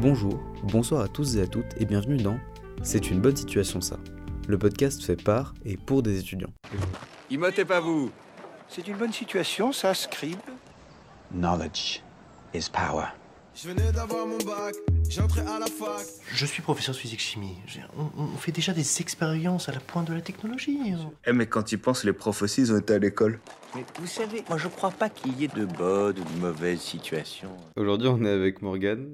Bonjour, bonsoir à tous et à toutes et bienvenue dans C'est une bonne situation ça. Le podcast fait par et pour des étudiants. Immotez pas vous C'est une bonne situation, ça, Scribe Knowledge is power. Je venais d'avoir mon bac, j'entrais à la fac. Je suis professeur de physique-chimie. J'ai- On, on fait déjà des expériences à la pointe de la technologie. hein. Eh mais quand ils pensent, les profs aussi, ils ont été à l'école. Mais vous savez, moi je crois pas qu'il y ait de bonnes ou de mauvaises situations. Aujourd'hui on est avec Morgane.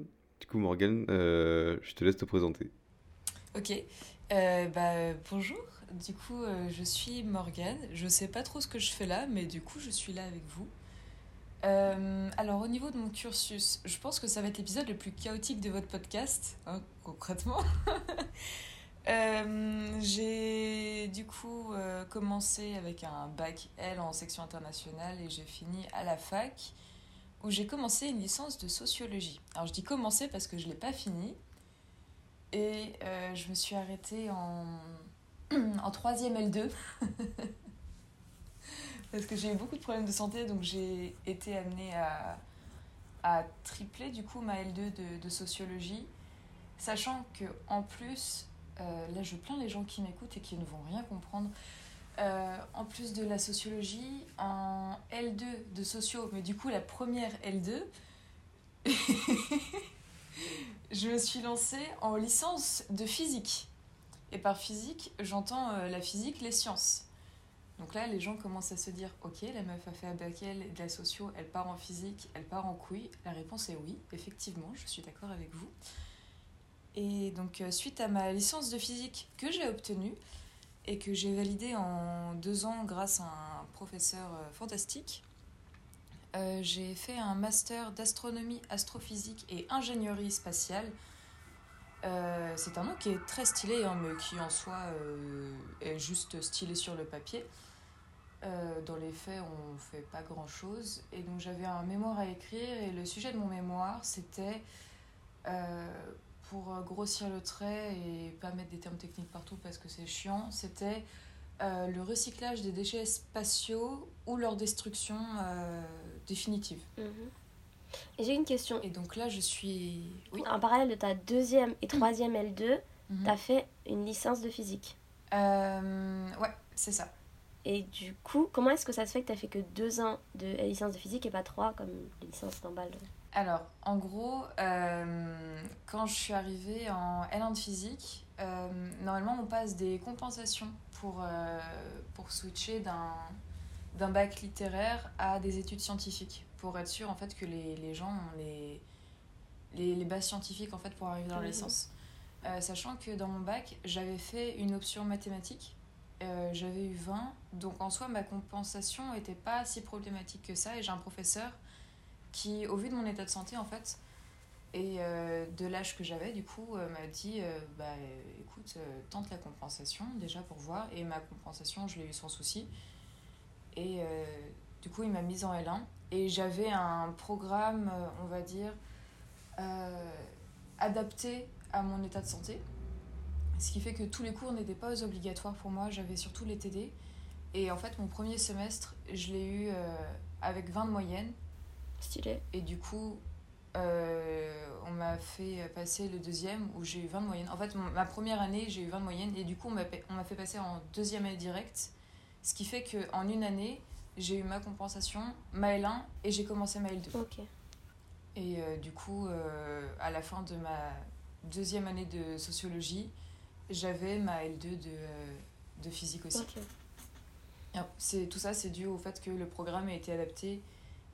Coup Morgane, euh, je te laisse te présenter. Ok, Euh, bah, bonjour. Du coup, euh, je suis Morgane. Je sais pas trop ce que je fais là, mais du coup, je suis là avec vous. Alors, au niveau de mon cursus, je pense que ça va être l'épisode le plus chaotique de votre podcast, hein, concrètement. J'ai du coup commencé avec un bac L en section internationale et j'ai fini à la fac où j'ai commencé une licence de sociologie. Alors je dis commencer parce que je l'ai pas fini. Et euh, je me suis arrêtée en, en 3e L2 parce que j'ai eu beaucoup de problèmes de santé donc j'ai été amenée à, à tripler du coup ma L2 de, de sociologie. Sachant que en plus euh, là je plains les gens qui m'écoutent et qui ne vont rien comprendre euh, en plus de la sociologie en L2 de socio mais du coup la première L2 je me suis lancée en licence de physique. Et par physique, j'entends euh, la physique, les sciences. Donc là, les gens commencent à se dire Ok, la meuf a fait un bac L de la socio, elle part en physique, elle part en couille. La réponse est oui, effectivement, je suis d'accord avec vous. Et donc, euh, suite à ma licence de physique que j'ai obtenue et que j'ai validée en deux ans grâce à un professeur euh, fantastique, euh, j'ai fait un master d'astronomie, astrophysique et ingénierie spatiale. Euh, c'est un nom qui est très stylé, hein, mais qui en soi est juste stylé sur le papier. Dans les faits, on fait pas grand chose. Et donc j'avais un mémoire à écrire, et le sujet de mon mémoire, c'était, pour grossir le trait et pas mettre des termes techniques partout parce que c'est chiant, c'était euh, le recyclage des déchets spatiaux ou leur destruction euh, définitive. Mhm. Et j'ai une question. Et donc là, je suis. Oui. En parallèle de ta deuxième et troisième L2, Mhm. t'as fait une licence de physique. Euh, ouais, c'est ça. Et du coup, comment est-ce que ça se fait que t'as fait que deux ans de licence de physique et pas trois comme les licences normales Alors, en gros, euh, quand je suis arrivée en L1 de physique, euh, normalement, on passe des compensations pour, euh, pour switcher d'un d'un bac littéraire à des études scientifiques, pour être sûr en fait que les, les gens ont les, les, les bases scientifiques en fait pour arriver dans la licence. Sachant que dans mon bac, j'avais fait une option mathématiques, euh, j'avais eu 20, donc en soi ma compensation n'était pas si problématique que ça, et j'ai un professeur qui, au vu de mon état de santé en fait, et euh, de l'âge que j'avais, du coup, euh, m'a dit euh, bah écoute, tente la compensation déjà pour voir. Et ma compensation, je l'ai eu sans souci. Et du coup, il m'a mise en L1. Et j'avais un programme, on va dire, adapté à mon état de santé. Ce qui fait que tous les cours n'étaient pas obligatoires pour moi, j'avais surtout les TD. Et en fait, mon premier semestre, je l'ai eu avec 20 de moyenne. Stylé. Et du coup, euh, on m'a fait passer le deuxième où j'ai eu 20 de moyenne. En fait, mon- ma première année, j'ai eu 20 de moyenne. Et du coup, on m'a fait passer en deuxième année directe. Ce qui fait qu'en une année, j'ai eu ma compensation, ma L1, et j'ai commencé ma L2. Ok. Et euh, du coup, euh, à la fin de ma deuxième année de sociologie, j'avais ma L2 de, de physique aussi. Ok. Et C'est, tout ça, c'est dû au fait que le programme a été adapté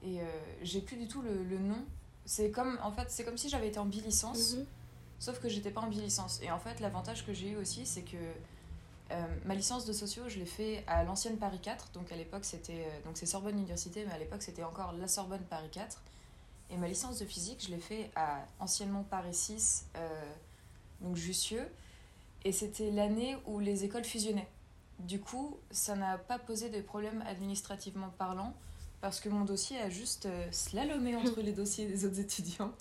et euh, j'ai plus du tout le, le nom. C'est comme, en fait, c'est comme si j'avais été en bilicence, Mhm. sauf que j'étais pas en bilicence. Et en fait, l'avantage que j'ai eu aussi, c'est que euh, ma licence de socio, je l'ai fait à l'ancienne Paris 4. Donc à l'époque, c'était euh, donc c'est Sorbonne Université, mais à l'époque, c'était encore la Sorbonne Paris 4. Et ma licence de physique, je l'ai fait à anciennement Paris 6, euh, donc Jussieu. Et c'était l'année où les écoles fusionnaient. Du coup, ça n'a pas posé de problème administrativement parlant, parce que mon dossier a juste euh, slalomé entre les dossiers des autres étudiants,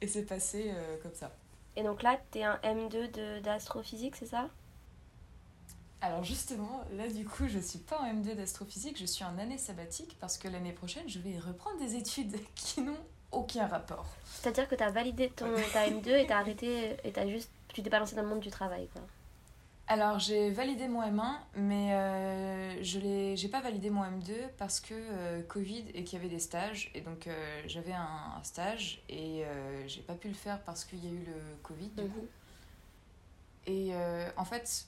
et c'est passé euh, comme ça. Et donc là, t'es un M2 de- d'astrophysique, c'est ça? Alors justement, là du coup, je suis pas en M2 d'astrophysique, je suis en année sabbatique, parce que l'année prochaine, je vais reprendre des études qui n'ont aucun rapport. C'est-à-dire que t'as validé ton, ta M2 et t'as arrêté, et t'as juste, tu t'es pas lancé dans le monde du travail, quoi. Alors j'ai validé mon M1, mais euh, je j'ai pas validé mon M2 parce que euh, Covid et qu'il y avait des stages. Et donc euh, j'avais un, un stage et euh, j'ai pas pu le faire parce qu'il y a eu le Covid du Mhm. coup. Et en fait,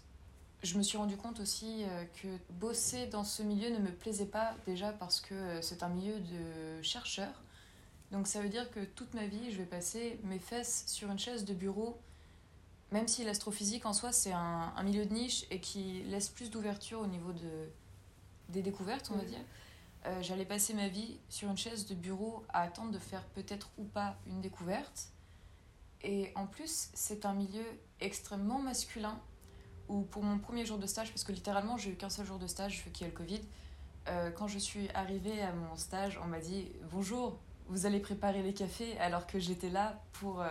je me suis rendu compte aussi que bosser dans ce milieu ne me plaisait pas déjà parce que c'est un milieu de chercheurs. Donc ça veut dire que toute ma vie, je vais passer mes fesses sur une chaise de bureau même si l'astrophysique en soi c'est un, un milieu de niche et qui laisse plus d'ouverture au niveau de, des découvertes, on va Mhm. dire, euh, j'allais passer ma vie sur une chaise de bureau à attendre de faire peut-être ou pas une découverte. Et en plus, c'est un milieu extrêmement masculin où pour mon premier jour de stage, parce que littéralement j'ai eu qu'un seul jour de stage vu qu'il y a le Covid, euh, quand je suis arrivée à mon stage, on m'a dit bonjour, vous allez préparer les cafés alors que j'étais là pour euh,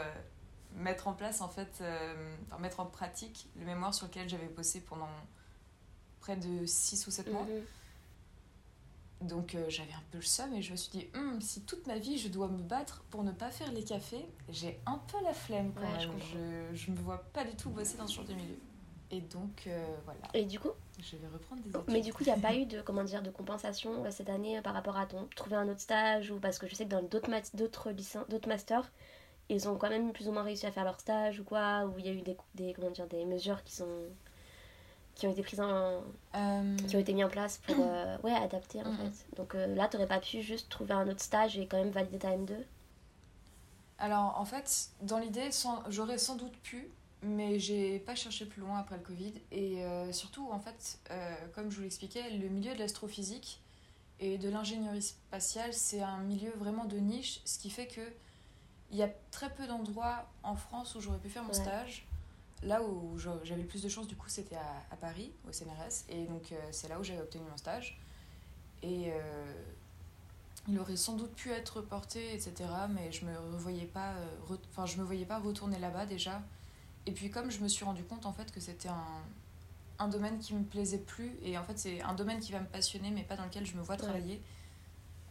mettre en place en fait, euh, enfin, mettre en pratique le mémoire sur lequel j'avais bossé pendant près de 6 ou 7 mois. Mhm. Donc euh, j'avais un peu le seum et je me suis dit, Hum, si toute ma vie je dois me battre pour ne pas faire les cafés, j'ai un peu la flemme quand Ouais, je même. comprends. Je, je me vois pas du tout bosser dans ce genre de milieu. Et donc euh, voilà, Et du coup, je vais reprendre des études. mais du coup, il n'y a pas eu de, comment dire, de compensation euh, cette année par rapport à ton trouver un autre stage ou parce que je sais que dans d'autres mat- d'autres licences, d'autres masters, ils ont quand même plus ou moins réussi à faire leur stage ou quoi, où il y a eu des, des, comment dire, des mesures qui sont qui ont été prises en, Euh, qui ont été mis en place pour euh, ouais adapter en fait. Donc euh, là, t'aurais pas pu juste trouver un autre stage et quand même valider ta M2. Alors en fait, dans l'idée, j'aurais sans doute pu, mais j'ai pas cherché plus loin après le Covid. Et surtout, en fait, comme je vous l'expliquais, le milieu de l'astrophysique et de l'ingénierie spatiale, c'est un milieu vraiment de niche, ce qui fait que il y a très peu d'endroits en France où j'aurais pu faire mon Ouais. stage. Là où j'avais le plus de chance, du coup, c'était à, à Paris, au CNRS. Et donc, euh, c'est là où j'avais obtenu mon stage. Et euh, il aurait sans doute pu être reporté, etc. Mais je me revoyais pas, euh, enfin, je me voyais pas retourner là-bas déjà. Et puis, comme je me suis rendu compte, en fait, que c'était un, un domaine qui me plaisait plus. Et en fait, c'est un domaine qui va me passionner, mais pas dans lequel je me vois travailler.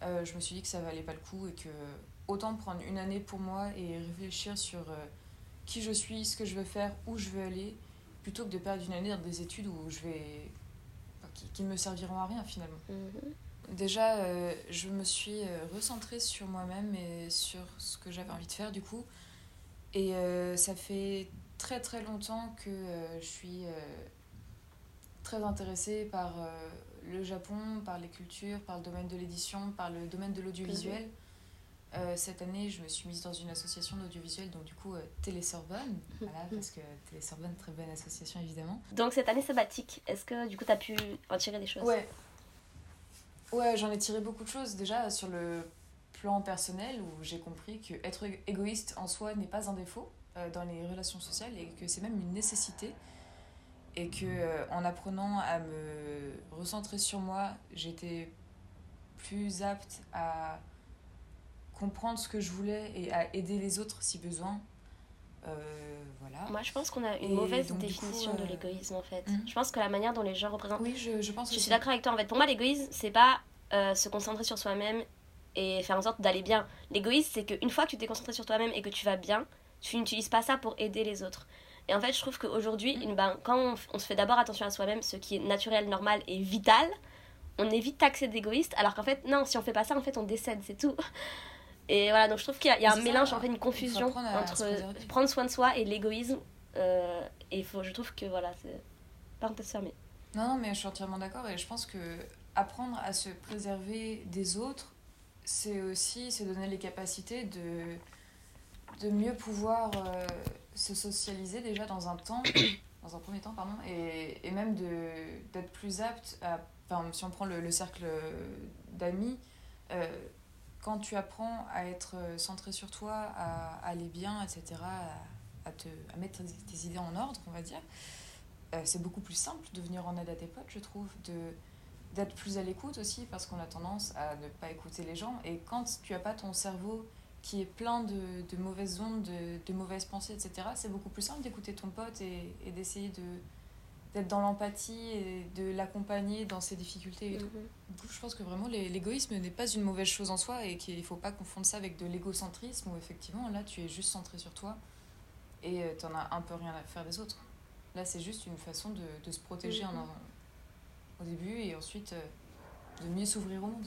euh, je me suis dit que ça valait pas le coup et que autant prendre une année pour moi et réfléchir sur euh, qui je suis, ce que je veux faire, où je veux aller, plutôt que de perdre une année dans des études où je vais. qui, qui ne me serviront à rien finalement. Mhm. Déjà, euh, je me suis euh, recentrée sur moi-même et sur ce que j'avais envie de faire du coup. Et euh, ça fait très très longtemps que euh, je suis très intéressée par le Japon, par les cultures, par le domaine de l'édition, par le domaine de l'audiovisuel. Euh, cette année, je me suis mise dans une association d'audiovisuel, donc du coup euh, Télé Sorbonne, voilà, parce que Télé Sorbonne, très bonne association évidemment. Donc cette année sabbatique, est-ce que du coup t'as pu en tirer des choses? Ouais. Ouais, j'en ai tiré beaucoup de choses. Déjà, sur le plan personnel, où j'ai compris que être ég- égoïste en soi n'est pas un défaut euh, dans les relations sociales et que c'est même une nécessité. Et que euh, en apprenant à me recentrer sur moi, j'étais plus apte à comprendre ce que je voulais et à aider les autres si besoin. Euh, voilà. Moi je pense qu'on a une Et mauvaise donc, définition coup, de euh, l'égoïsme en fait. Mhm. Je pense que la manière dont les gens représentent Oui, je, je pense Je aussi. suis d'accord avec toi. En fait, pour moi, l'égoïsme, c'est pas euh, se concentrer sur soi-même et faire en sorte d'aller bien. L'égoïsme, c'est qu'une fois que tu t'es concentré sur toi-même et que tu vas bien, tu n'utilises pas ça pour aider les autres. Et en fait, je trouve qu'aujourd'hui, Mm. ben, quand on se fait d'abord attention à soi-même, ce qui est naturel, normal et vital, on évite taxer d'égoïste, alors qu'en fait, non, si on fait pas ça, en fait, on décède, c'est tout. Et voilà, donc je trouve qu'il y a, il y a un ça, mélange, en fait, une confusion entre prendre soin de soi et l'égoïsme. Euh, et faut, je trouve que voilà, c'est parenthèse fermée. Non, non, mais je suis entièrement d'accord et je pense que apprendre à se préserver des autres, c'est aussi se donner les capacités de, de mieux pouvoir euh, se socialiser déjà dans un temps, dans un premier temps, pardon, et, et même de, d'être plus apte à. Enfin, si on prend le, le cercle d'amis, euh, quand tu apprends à être centré sur toi, à, aller bien, etc., à, te, à mettre tes, idées en ordre, on va dire, euh, c'est beaucoup plus simple de venir en aide à tes potes, je trouve, d'être plus à l'écoute aussi, parce qu'on a tendance à ne pas écouter les gens. Et quand tu as pas ton cerveau qui est plein de, mauvaises ondes, de, mauvaises pensées, etc., c'est beaucoup plus simple d'écouter ton pote et d'essayer de d'être dans l'empathie et de l'accompagner dans ses difficultés et tout. Mhm. Du coup, je pense que vraiment l'é- l'égoïsme n'est pas une mauvaise chose en soi et qu'il ne faut pas confondre ça avec de l'égocentrisme où effectivement là tu es juste centré sur toi et euh, t'en as un peu rien à faire des autres. Là c'est juste une façon de, de se protéger Mhm. en- au début et ensuite euh, de mieux s'ouvrir au monde.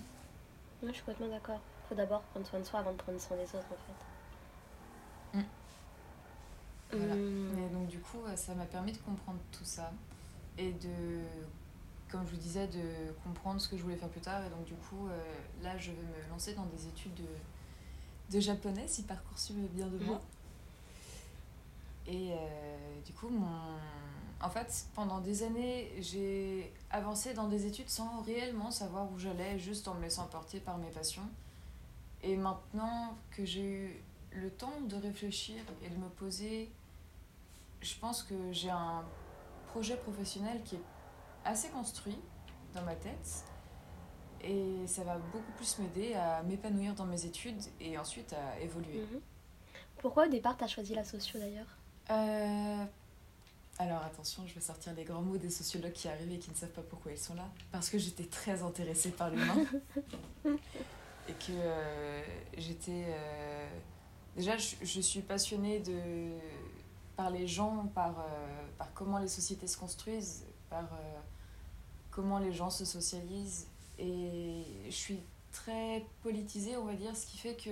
Ouais, je suis complètement d'accord. Faut d'abord prendre soin de soi avant de prendre soin des autres en fait. Mm. Voilà. Et donc du coup, euh, ça m'a permis de comprendre tout ça et de, comme je vous disais, de comprendre ce que je voulais faire plus tard. Et donc du coup, euh, là, je vais me lancer dans des études de, de japonais si Parcoursup est bien de moi. Et euh, du coup, mon... en fait, pendant des années, j'ai avancé dans des études sans réellement savoir où j'allais, juste en me laissant porter par mes passions. Et maintenant que j'ai eu le temps de réfléchir et de me poser, je pense que j'ai un projet professionnel qui est assez construit dans ma tête. Et ça va beaucoup plus m'aider à m'épanouir dans mes études et ensuite à évoluer. Mhm. Pourquoi au départ t'as choisi la socio d'ailleurs? Euh, Alors attention, je vais sortir les grands mots des sociologues qui arrivent et qui ne savent pas pourquoi ils sont là. Parce que j'étais très intéressée par l'humain. et que euh, j'étais... euh, Déjà, je, je suis passionnée de... par les gens, par, euh, par comment les sociétés se construisent, par euh, comment les gens se socialisent. Et je suis très politisée, on va dire, ce qui fait que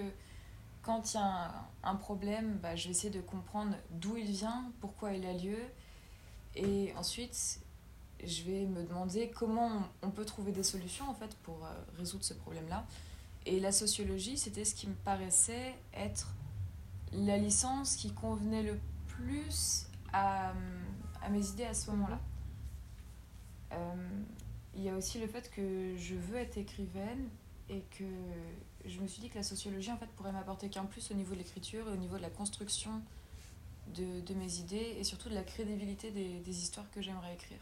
quand il y a un, problème, bah, je vais essayer de comprendre d'où il vient, pourquoi il a lieu. Et ensuite, je vais me demander comment on, peut trouver des solutions en fait pour euh, résoudre ce problème-là. Et la sociologie, c'était ce qui me paraissait être la licence qui convenait le plus à, à mes idées à ce moment-là. Euh, il y a aussi le fait que je veux être écrivaine et que je me suis dit que la sociologie en fait pourrait m'apporter qu'un plus au niveau de l'écriture et au niveau de la construction de, de mes idées et surtout de la crédibilité des, des histoires que j'aimerais écrire.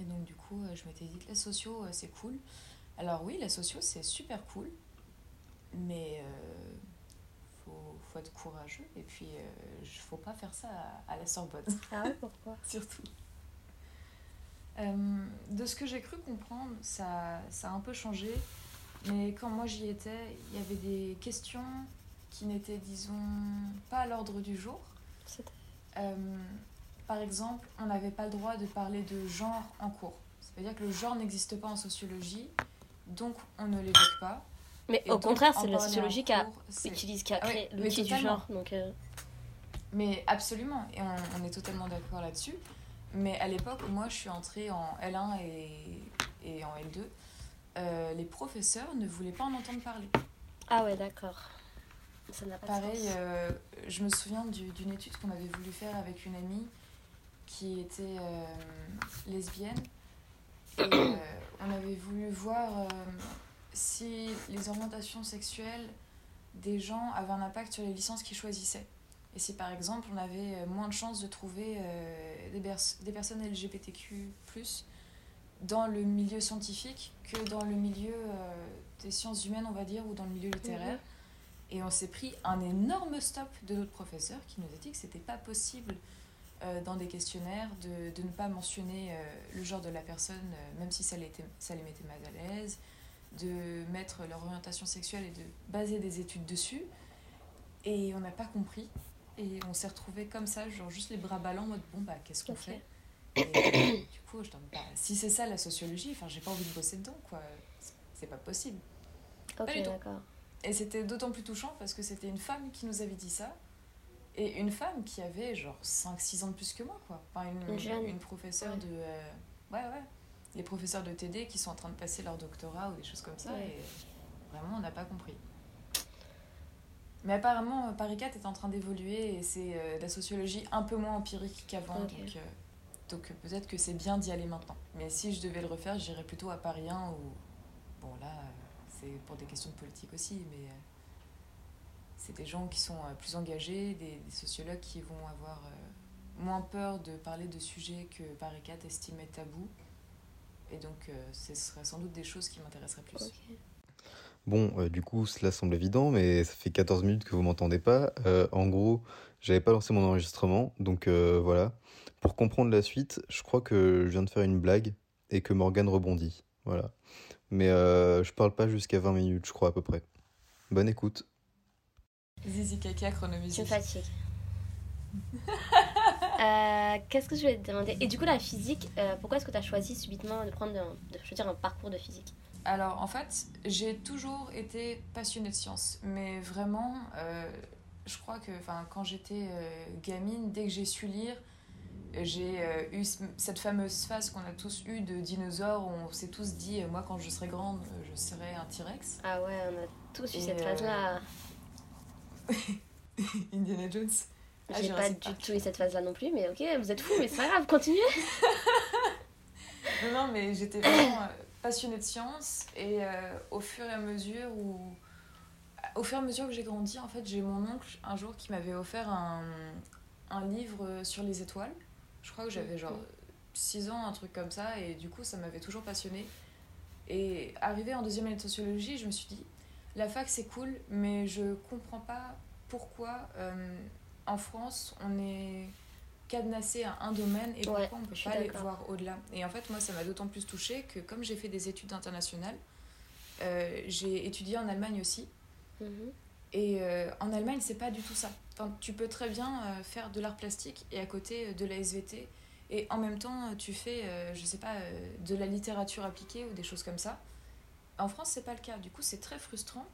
Et donc du coup, euh, je m'étais dit que la socio, euh, c'est cool. Alors oui, la socio, c'est super cool, mais euh, faut, faut être courageux et puis euh, faut pas faire ça à, à la Sorbonne. Ah ouais, pourquoi? Surtout. Euh, de ce que j'ai cru comprendre, ça, ça a un peu changé. Mais quand moi j'y étais, il y avait des questions qui n'étaient, disons, pas à l'ordre du jour. Euh, par exemple, on n'avait pas le droit de parler de genre en cours. C'est-à-dire que le genre n'existe pas en sociologie, donc on ne l'évoque pas. Mais Et au contraire, c'est la sociologie qui a, utilise, qui a Ah oui, créé mais l'outil du genre. Donc, euh, Mais absolument, et on, on est totalement d'accord là-dessus. Mais à l'époque où moi je suis entrée en L1 et, et en L2, euh, les professeurs ne voulaient pas en entendre parler. Ah ouais, d'accord. Ça n'a pas de Pareil, sens. euh, je me souviens du- d'une étude qu'on avait voulu faire avec une amie qui était euh, lesbienne. Et on avait voulu voir si les orientations sexuelles des gens avaient un impact sur les licences qu'ils choisissaient. Et si par exemple on avait euh, moins de chances de trouver euh, des, pers- des personnes LGBTQ dans le milieu scientifique que dans le milieu euh, des sciences humaines, on va dire, ou dans le milieu littéraire. Et on s'est pris un énorme stop de notre professeur qui nous a dit que c'était pas possible euh, dans des questionnaires de, de ne pas mentionner le genre de la personne, même si ça les, ça les mettait mal à l'aise, de mettre leur orientation sexuelle et de baser des études dessus. Et on n'a pas compris. Et on s'est retrouvé comme ça, genre juste les bras ballants, en mode bon, bah qu'est-ce qu'on fait? Et du coup, je bah, si c'est ça la sociologie, enfin, j'ai pas envie de bosser dedans, quoi. C'est- pas possible. Ok, du tout. Et c'était d'autant plus touchant parce que c'était une femme qui nous avait dit ça. Et une femme qui avait genre 5-6 ans de plus que moi, quoi. Enfin, une, Une jeune. une professeure Ouais. de. euh, ouais, ouais. Les professeurs de TD qui sont en train de passer leur doctorat ou des choses comme ça. Ouais. Et vraiment, on n'a pas compris. Mais apparemment, Paris 4 est en train d'évoluer et c'est euh, de la sociologie un peu moins empirique qu'avant. Donc, euh, donc euh, peut-être que c'est bien d'y aller maintenant. Mais si je devais le refaire, j'irais plutôt à Paris 1 ou. Bon, là, euh, c'est pour des questions de politique aussi, mais. euh, c'est des gens qui sont plus engagés, des, des sociologues qui vont avoir moins peur de parler de sujets que Paris 4 estime être tabous. Et donc, euh, ce serait sans doute des choses qui m'intéresseraient plus. Ok. Bon, euh, du coup, cela semble évident, mais ça fait 14 minutes que vous m'entendez pas. Euh, en gros, j'avais pas lancé mon enregistrement, donc euh, voilà. Pour comprendre la suite, je crois que je viens de faire une blague et que Morgane rebondit. Voilà. Mais euh, je parle pas jusqu'à 20 minutes, je crois, à peu près. Bonne écoute. Zizi Kaka, Tu me chronomusique. Euh, Qu'est-ce que je voulais te demander? Et du coup, la physique, euh, pourquoi est-ce que tu as choisi subitement de prendre un, de choisir un parcours de physique? Alors en fait, j'ai toujours été passionnée de sciences, mais vraiment, euh, je crois que quand j'étais gamine, dès que j'ai su lire, j'ai eu ce- cette fameuse phase qu'on a tous eue de dinosaures où on s'est tous dit, moi quand je serai grande, je serai un T-Rex. Ah ouais, on a tous eu Et, cette phase-là. Indiana Jones. Ah, J'ai pas du Park. tout eu cette phase-là non plus, mais ok, vous êtes fous, mais c'est pas grave, continuez. Non, mais j'étais vraiment euh, passionnée de sciences et euh, au fur et à mesure où... Au fur et à mesure que j'ai grandi, en fait, j'ai mon oncle un jour qui m'avait offert un, un livre sur les étoiles. Je crois que j'avais genre 6 ans, un truc comme ça, et du coup, ça m'avait toujours passionnée. Et arrivé en deuxième année de sociologie, je me suis dit, la fac c'est cool, mais je comprends pas pourquoi euh, en France on est cadenassé à un domaine et Ouais, pourquoi on peut pas aller voir au-delà. Et en fait, moi, ça m'a d'autant plus touchée que comme j'ai fait des études internationales, euh, j'ai étudié en Allemagne aussi. Mhm. Et euh, en Allemagne, c'est pas du tout ça. Enfin, tu peux très bien euh, faire de l'art plastique et à côté de la SVT. Et en même temps, tu fais, je sais pas, de la littérature appliquée ou des choses comme ça. En France, c'est pas le cas. Du coup, c'est très frustrant.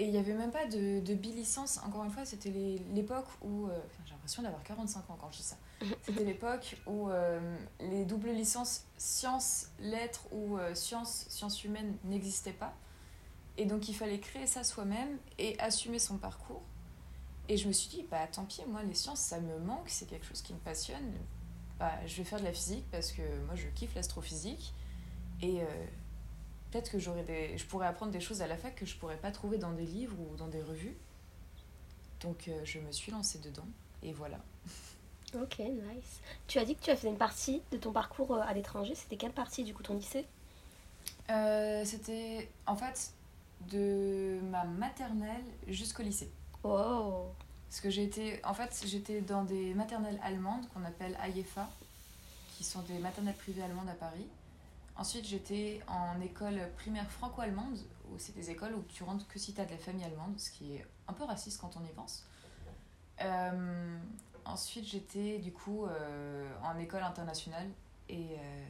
Et il n'y avait même pas de, de bi-licence. Encore une fois, c'était l'époque où. euh, J'ai l'impression d'avoir 45 ans quand je dis ça. C'était l'époque où euh, les doubles licences sciences, lettres ou euh, sciences, sciences humaines n'existaient pas. Et donc il fallait créer ça soi-même et assumer son parcours. Et je me suis dit, bah tant pis, moi les sciences ça me manque, c'est quelque chose qui me passionne. Bah, je vais faire de la physique parce que moi je kiffe l'astrophysique. Et peut-être que j'aurais des, je pourrais apprendre des choses à la fac que je pourrais pas trouver dans des livres ou dans des revues. Donc euh, je me suis lancée dedans et voilà. Ok, nice. Tu as dit que tu as fait une partie de ton parcours euh, à l'étranger. C'était quelle partie du coup ton lycée? Euh, C'était en fait de ma maternelle jusqu'au lycée. Oh Parce que j'ai été, en fait, j'étais dans des maternelles allemandes qu'on appelle AIFA, qui sont des maternelles privées allemandes à Paris. Ensuite, j'étais en école primaire franco-allemande, où c'est des écoles où tu rentres que si tu as de la famille allemande, ce qui est un peu raciste quand on y pense. Euh, ensuite, j'étais du coup euh, en école internationale et, euh,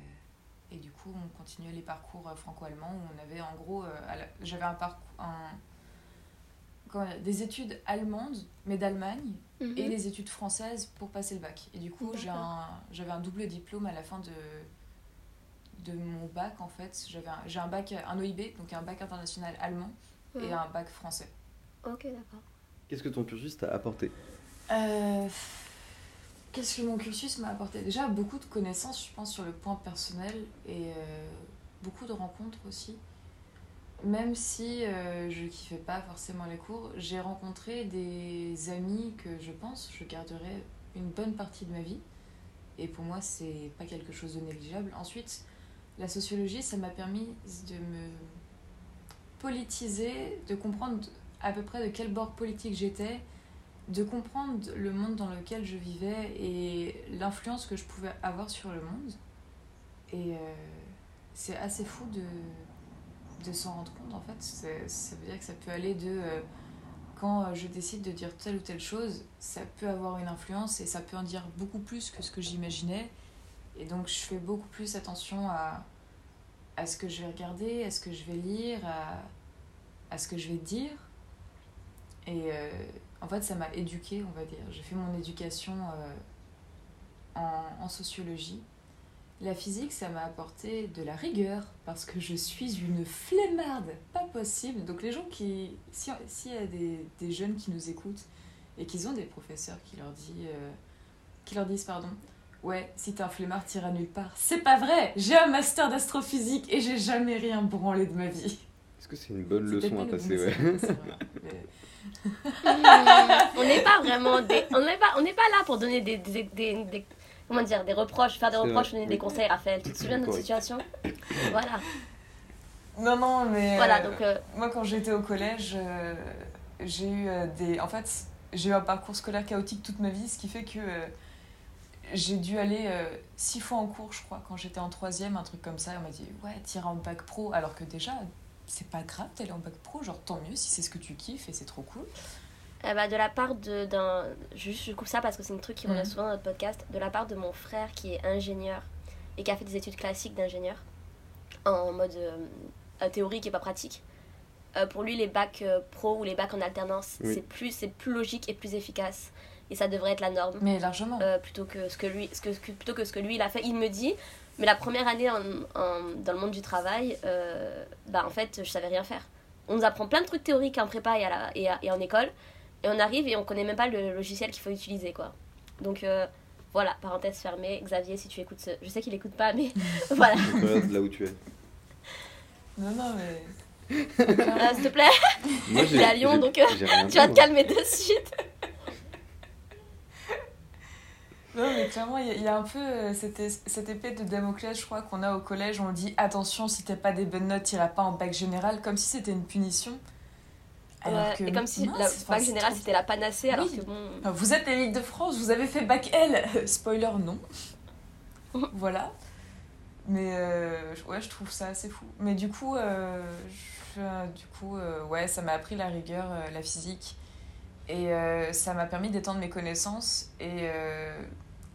et du coup, on continuait les parcours franco-allemands où on avait en gros, j'avais un parcours, un- des études allemandes, mais d'Allemagne, Mhm. et les études françaises pour passer le bac. Et du coup, un, j'avais un double diplôme à la fin de, de mon bac en fait. J'avais un- J'ai un bac, un OIB, donc un bac international allemand, et un bac français. Ok, d'accord. Qu'est-ce que ton cursus t'a apporté? Euh, Qu'est-ce que mon cursus m'a apporté? Déjà, beaucoup de connaissances, je pense, sur le point personnel et euh, beaucoup de rencontres aussi. Même si euh, je kiffais pas forcément les cours, j'ai rencontré des amis que je pense je garderai une bonne partie de ma vie. Et pour moi, c'est pas quelque chose de négligeable. Ensuite, la sociologie, ça m'a permis de me politiser, de comprendre à peu près de quel bord politique j'étais, de comprendre le monde dans lequel je vivais et l'influence que je pouvais avoir sur le monde. Et euh, c'est assez fou de, de s'en rendre compte en fait. Ça veut dire que ça peut aller de euh, quand euh, je décide de dire telle ou telle chose, ça peut avoir une influence et ça peut en dire beaucoup plus que ce que j'imaginais. Et donc je fais beaucoup plus attention à, à ce que je vais regarder, à ce que je vais lire, à, à ce que je vais dire. Et euh, en fait, ça m'a éduquée, on va dire. J'ai fait mon éducation euh, en, en sociologie. La physique, ça m'a apporté de la rigueur parce que je suis une flemmarde, pas possible. Donc les gens qui, si- s'il y a des, des jeunes qui nous écoutent et qu'ils ont des professeurs qui leur, dit, euh, qui leur disent, pardon, ouais, si t'es un flemmard, t'iras nulle part. C'est pas vrai. J'ai un master d'astrophysique et j'ai jamais rien branlé de ma vie. Est-ce que c'est une bonne leçon à passer bon ouais? vrai. Mais- Hmm, on n'est pas vraiment des. On n'est pas, on n'est pas là pour donner des, des, des- des- Comment dire Des reproches, faire des reproches, donner oui. des conseils, Raphaël. Tu te souviens de notre situation? Voilà. Non, non, mais. Voilà, euh, donc euh, Moi, quand j'étais au collège, euh, j'ai eu euh, des. En fait, j'ai eu un parcours scolaire chaotique toute ma vie, ce qui fait que euh, j'ai dû aller euh, six fois en cours, je crois, quand j'étais en troisième, un truc comme ça. On m'a dit, ouais, t'iras en bac pro. Alors que déjà, c'est pas grave d'aller en bac pro, genre tant mieux si c'est ce que tu kiffes et c'est trop cool. Bah, de la part de- d'un. Juste, je coupe ça parce que c'est un truc qui revient Mhm. souvent dans notre podcast. De la part de mon frère qui est ingénieur et qui a fait des études classiques d'ingénieur en mode euh, théorique et pas pratique. Euh, pour lui, les bacs euh, pro ou les bacs en alternance, Oui. c'est plus, c'est plus logique et plus efficace. Et ça devrait être la norme. Mais largement. euh, plutôt, que ce que lui, ce que, que- plutôt que ce que lui il a fait. Il me dit, mais la première année en, en- dans le monde du travail, euh, bah en fait, je savais rien faire. On nous apprend plein de trucs théoriques en prépa et, à la, et, à- et en école, et on arrive et on connaît même pas le logiciel qu'il faut utiliser, quoi. Donc euh, voilà, parenthèse fermée. Xavier, si tu écoutes ce... Je sais qu'il écoute pas, mais voilà. Là où tu es. Non, non, mais. Euh, S'il te plaît, Moi, Il est à Lyon, j'ai- donc, euh, j'ai tu vas te calmer de suite. Non, mais clairement, il y, a- il y a un peu euh, cette, cette épée de Damoclès, je crois, qu'on a au collège. On dit attention, si t'as pas des bonnes notes, t'iras pas en bac général, comme si c'était une punition. Alors que, et comme si mince, la bac général c'était la panacée, alors que bon. Vous êtes l'élite de France, vous avez fait bac L Spoiler, non. voilà. Mais euh, ouais, je trouve ça assez fou. Mais du coup, euh, je- du coup euh, ouais, ça m'a appris la rigueur, la physique. Et ça m'a permis d'étendre mes connaissances. Et,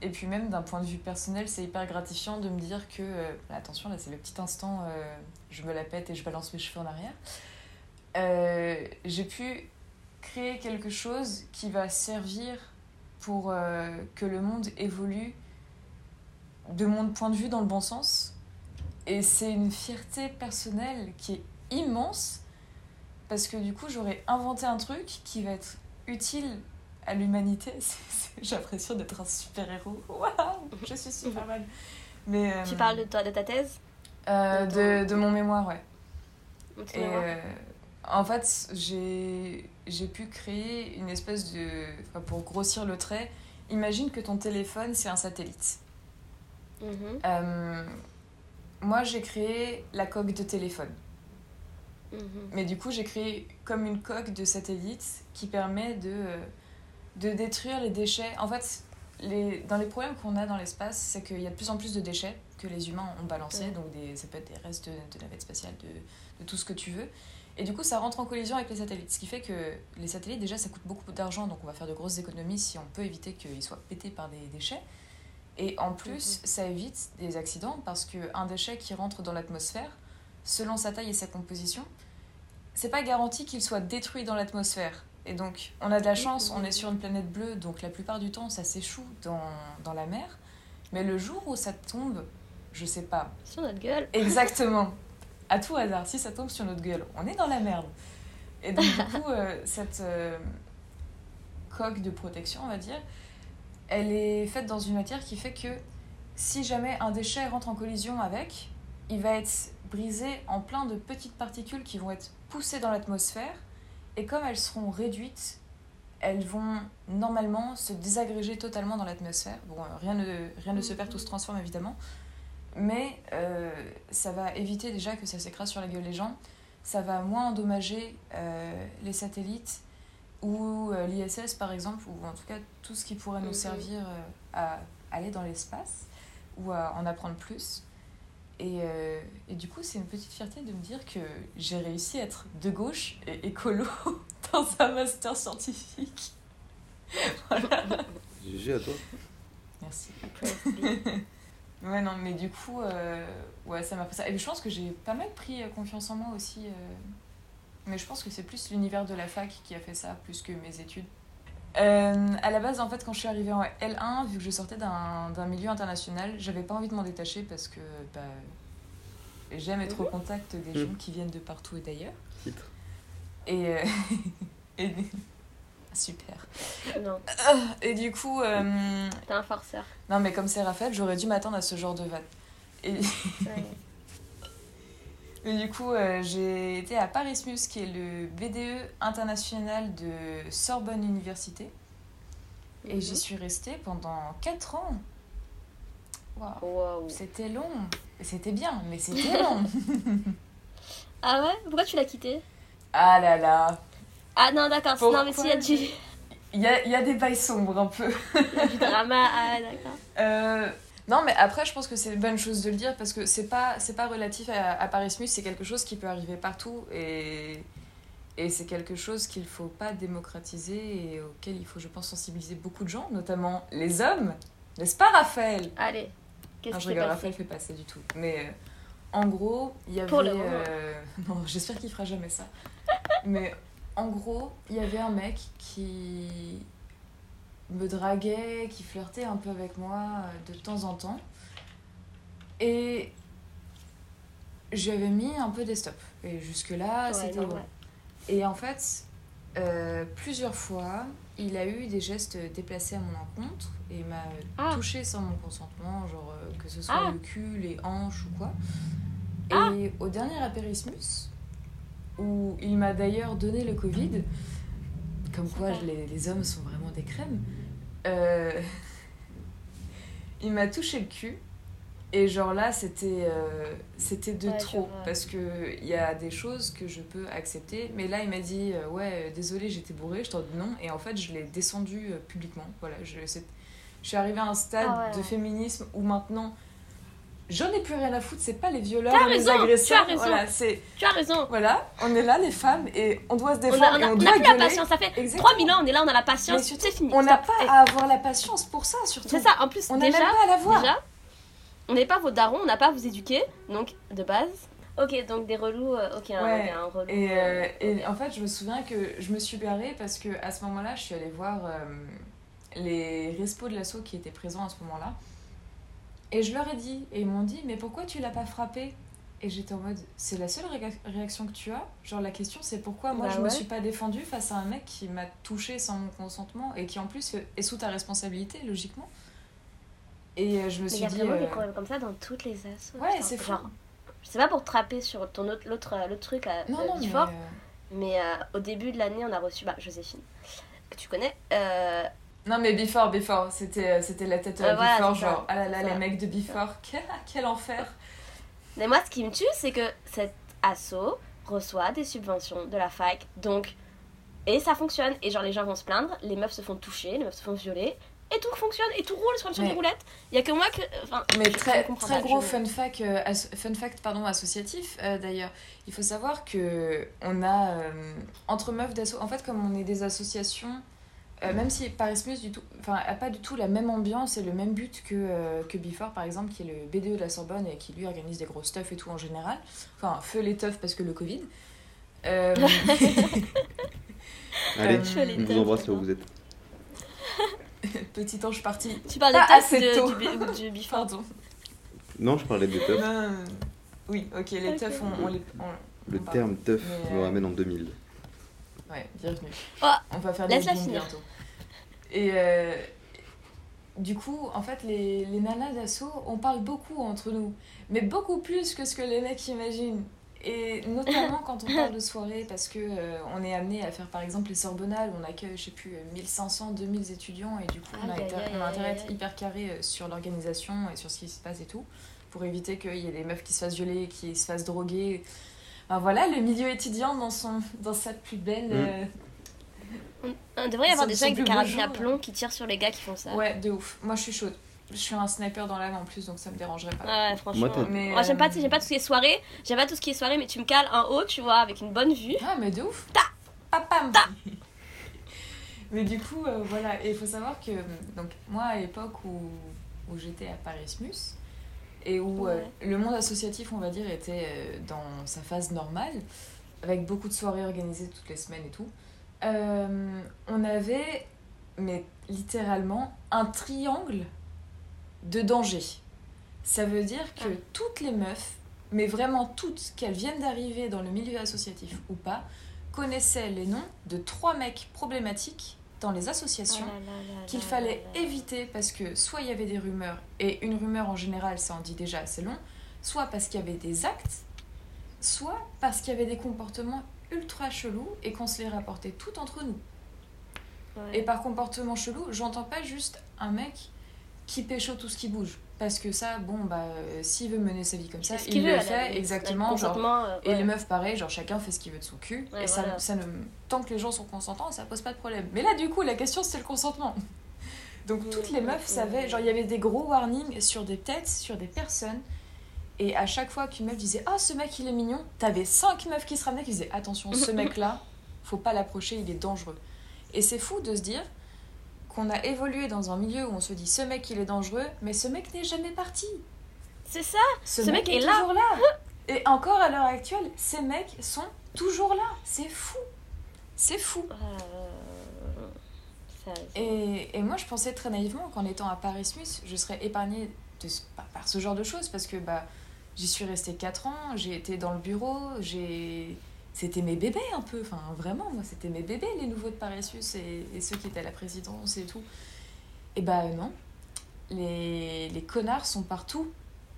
et puis même d'un point de vue personnel, c'est hyper gratifiant de me dire que... euh, attention, là c'est le petit instant, euh, je me la pète et je balance mes cheveux en arrière. Euh, J'ai pu créer quelque chose qui va servir pour que le monde évolue de mon point de vue dans le bon sens. Et c'est une fierté personnelle qui est immense parce que du coup j'aurais inventé un truc qui va être utile à l'humanité. J'ai l'impression d'être un super-héros. Waouh, je suis Superman. Mais, euh, Tu parles de toi, de ta thèse euh, de, de mon mémoire, ouais. Et mémoire euh, en fait, j'ai pu créer une espèce de. enfin, pour grossir le trait, imagine que ton téléphone, c'est un satellite. Mhm, moi, j'ai créé la coque de téléphone. mhm. Mais du coup, j'ai créé comme une coque de satellite qui permet de, de détruire les déchets. En fait, les, dans les problèmes qu'on a dans l'espace, c'est qu'il y a de plus en plus de déchets que les humains ont balancés. Ouais. Donc, des, ça peut être des restes de, de navettes spatiales, de, de tout ce que tu veux. Et du coup, ça rentre en collision avec les satellites. Ce qui fait que les satellites, déjà, ça coûte beaucoup d'argent. Donc, on va faire de grosses économies si on peut éviter qu'ils soient pétés par des déchets. Et en plus, ça évite des accidents parce qu'un déchet qui rentre dans l'atmosphère, selon sa taille et sa composition, c'est pas garanti qu'il soit détruit dans l'atmosphère. Et donc, on a de la chance, on est sur une planète bleue, donc la plupart du temps, ça s'échoue dans, dans la mer. Mais le jour où ça tombe, je sais pas Sur notre gueule. exactement, à tout hasard, si ça tombe sur notre gueule, on est dans la merde. Et donc, du coup, euh, cette euh, coque de protection, on va dire, elle est faite dans une matière qui fait que si jamais un déchet rentre en collision avec, il va être brisé en plein de petites particules qui vont être poussées dans l'atmosphère. Et comme elles seront réduites, elles vont normalement se désagréger totalement dans l'atmosphère. Bon, euh, rien ne, rien ne se perd, tout se transforme évidemment. Mais euh, ça va éviter déjà que ça s'écrase sur la gueule des gens. Ça va moins endommager euh, les satellites ou euh, l'ISS par exemple, ou en tout cas tout ce qui pourrait nous Mhm. servir à aller dans l'espace ou à en apprendre plus. Et, euh, et du coup, c'est une petite fierté de me dire que j'ai réussi à être de gauche et écolo dans un master scientifique. GG à toi. Merci. Ouais, non, mais du coup, euh, ouais, ça m'a fait ça. Et je pense que j'ai pas mal pris euh, confiance en moi aussi. euh, mais je pense que c'est plus l'univers de la fac qui a fait ça, plus que mes études. Euh, à la base, en fait, quand je suis arrivée en L1, vu que je sortais d'un d'un milieu international, j'avais pas envie de m'en détacher parce que bah, j'aime être au contact des gens qui viennent de partout et d'ailleurs. Titre. Et, euh, et- Super. Non, Et du coup, euh, t'es un forceur. non, mais comme c'est Raphaël, j'aurais dû m'attendre à ce genre de vanne. Et, Ouais. Mais du coup, euh, j'ai été à Parismus, qui est le BDE international de Sorbonne Université. Et j'y Mhm. suis restée pendant 4 ans. Waouh. Wow. C'était long. C'était bien, mais c'était long. Ah ouais? Pourquoi tu l'as quitté Ah là là. Ah non, d'accord. Non, mais s'il y a du, Il y a, y a des bails sombres un peu. du drama, ah d'accord. Euh, non, mais après, je pense que c'est une bonne chose de le dire parce que c'est pas, c'est pas relatif à, à Parismus, c'est quelque chose qui peut arriver partout et, et c'est quelque chose qu'il faut pas démocratiser et auquel il faut, je pense, sensibiliser beaucoup de gens, notamment les hommes. N'est-ce pas, Raphaël? Allez, qu'est-ce Non, qui je rigole, Raphaël fait pas ça du tout. Mais euh, en gros, il y avait. Pour le euh, Non, j'espère qu'il fera jamais ça. Mais en gros, il y avait un mec qui me draguait, qui flirtait un peu avec moi euh, de temps en temps. Et j'avais mis un peu des stops. Et jusque-là, Ouais, c'était bon. Et en fait, euh, plusieurs fois, il a eu des gestes déplacés à mon encontre et m'a Ah. touché sans mon consentement, genre euh, que ce soit Ah. le cul, les hanches ou quoi. Ah. Et au dernier apérismus, où il m'a d'ailleurs donné le Covid, comme quoi les, les hommes sont vraiment des crèmes, euh, il m'a touché le cul. Et genre là, c'était euh, c'était de Ouais, trop. Parce qu'il y a des choses que je peux accepter. Mais là, il m'a dit euh, Ouais, désolé, j'étais bourré. Je t'en dis non. Et en fait, je l'ai descendu publiquement. Voilà, je, je suis arrivée à un stade Ah ouais. de féminisme où maintenant, j'en ai plus rien à foutre. C'est pas les violeurs, les raison, tu as agresseurs. raison. Voilà, Tu as raison. voilà, on est là, les femmes, et on doit se On défendre. a, on a- et on on a doit plus la patience, ça fait Exactement. 3000 ans, on est là, on a la patience, c'est fini. On n'a pas à avoir la patience pour ça, surtout. C'est ça, en plus, On n'a déjà, même pas à la voir. déjà, on n'est pas vos darons, on n'a pas à vous éduquer, donc de base. Ok, donc des relous, euh, ok, un, Ouais, un relou. Et, euh, euh, et en fait, je me souviens que je me suis garée parce que à ce moment-là, je suis allée voir euh, les respos de l'assaut qui étaient présents à ce moment-là. Et je leur ai dit, et ils m'ont dit, mais pourquoi tu l'as pas frappé? Et j'étais en mode, c'est la seule réa- réaction que tu as? Genre, la question, c'est pourquoi moi Bah je me ouais. suis pas défendue face à un mec qui m'a touchée sans mon consentement et qui en plus est sous ta responsabilité, logiquement. Et euh, je me Mais il suis y a dit. vraiment des euh, problèmes comme ça dans toutes les assos. Ouais, c'est fou. Genre, je sais pas pour te trapper sur ton autre, l'autre, euh, l'autre truc à Non, euh, non, mais. Bifort, euh, mais euh, au début de l'année, on a reçu bah, Joséphine, que tu connais. Non mais Before, Before, c'était euh, c'était la tête Euh, euh, voilà, Before, ça. genre, ah là là, les mecs de Before, quel, quel enfer Mais moi, ce qui me tue, c'est que cet asso reçoit des subventions de la fac, donc. Et ça fonctionne. Et genre, les gens vont se plaindre, les meufs se font toucher, les meufs se font violer, et tout fonctionne, et tout roule sur le champ des roulettes. Il y a que moi que. Enfin, Mais très, gros fun fact, euh, as- fun fact pardon, associatif euh, d'ailleurs. Il faut savoir que on a euh, entre meufs d'asso, en fait comme on est des associations, euh, même si Parismus du tout, enfin a pas du tout la même ambiance et le même but que euh, que Before par exemple, qui est le BDE de la Sorbonne et qui lui organise des gros stuff et tout en général. Enfin feu les teufs parce que le Covid. Euh, Allez, Euh, Je on vous embrasse là où vous êtes. petit ange parti. Tu parles des Pas assez de, tôt. du, du. Pardon. Non, je parlais des teufs. Non. Oui, ok, les Ok. teufs, on, on les. on- Le on terme teuf euh, ramène en 2000. Ouais, bienvenue. Oh, on va faire des finir. bientôt. Et euh, du coup, en fait, les, les nanas d'assaut, on parle beaucoup entre nous. Mais beaucoup plus que ce que les mecs imaginent. Et notamment quand on parle de soirée, parce que euh, on est amené à faire par exemple les Sorbonnales, où on accueille, je sais plus, 1500, 2000 étudiants, et du coup, on a, on intérêt à être hyper carré euh, sur l'organisation et sur ce qui se passe et tout, pour éviter qu'il y ait des meufs qui se fassent violer, qui se fassent droguer. Enfin, voilà, le milieu étudiant dans, son, dans sa plus belle. Mm. euh, On devrait y avoir des gens avec des carabines à plomb qui tirent sur les gars qui font ça. Ouais, de ouf. Moi, je suis chaude. Je suis un sniper dans l'âme en plus, donc ça me dérangerait pas. Ouais, franchement. Moi, t'as- Mais, Moi, j'aime pas, euh, j'aime pas tout ce qui est soirée. J'aime pas tout ce qui est soirée, mais tu me cales un haut, tu vois, avec une bonne vue. Ah, mais de ouf. Ta. Papam. mais du coup, euh, voilà. Et il faut savoir que, donc, moi, à l'époque où, où j'étais à Parismus, et où euh, le monde associatif, on va dire, était euh, dans sa phase normale, avec beaucoup de soirées organisées toutes les semaines et tout, euh, on avait, mais littéralement, un triangle de danger. Ça veut dire que Ah. toutes les meufs, mais vraiment toutes, qu'elles viennent d'arriver dans le milieu associatif ou pas, connaissaient les noms de trois mecs problématiques dans les associations Oh qu'il fallait là. éviter parce que soit il y avait des rumeurs, et une rumeur en général ça en dit déjà assez long, soit parce qu'il y avait des actes, soit parce qu'il y avait des comportements ultra chelous et qu'on se les rapportait tout entre nous. Ouais. Et par comportement chelou, j'entends pas juste un mec qui pécho tout ce qui bouge. Parce que ça, bon, bah, euh, s'il veut mener sa vie comme ça, il veut, le la fait exactement. Le Genre, euh, et les meufs, pareil, genre chacun fait ce qu'il veut de son cul. Ouais, et ça, voilà. ça ne, tant que les gens sont consentants, ça pose pas de problème. Mais là, du coup, la question, c'est le consentement. Donc, toutes les meufs savaient, genre, il y avait des gros warnings sur des têtes, sur des personnes. Et à chaque fois qu'une meuf disait Oh, ce mec, il est mignon, t'avais cinq meufs qui se ramenaient qui disaient Attention, ce mec-là, faut pas l'approcher, il est dangereux. Et c'est fou de se dire qu'on a évolué dans un milieu où on se dit Ce mec, il est dangereux, mais ce mec n'est jamais parti. C'est ça Ce, Ce mec, mec est, est là. toujours là. Et encore à l'heure actuelle, ces mecs sont toujours là. C'est fou. C'est fou. Euh, ça- Et, et moi, je pensais très naïvement qu'en étant à Parismus, je serais épargnée de, ce- par ce genre de choses parce que bah, j'y suis restée 4 ans, j'ai été dans le bureau, j'ai. C'était mes bébés un peu, enfin vraiment, moi c'était mes bébés les nouveaux de Parismus et, et ceux qui étaient à la présidence et tout. Et bah non, les, les connards sont partout.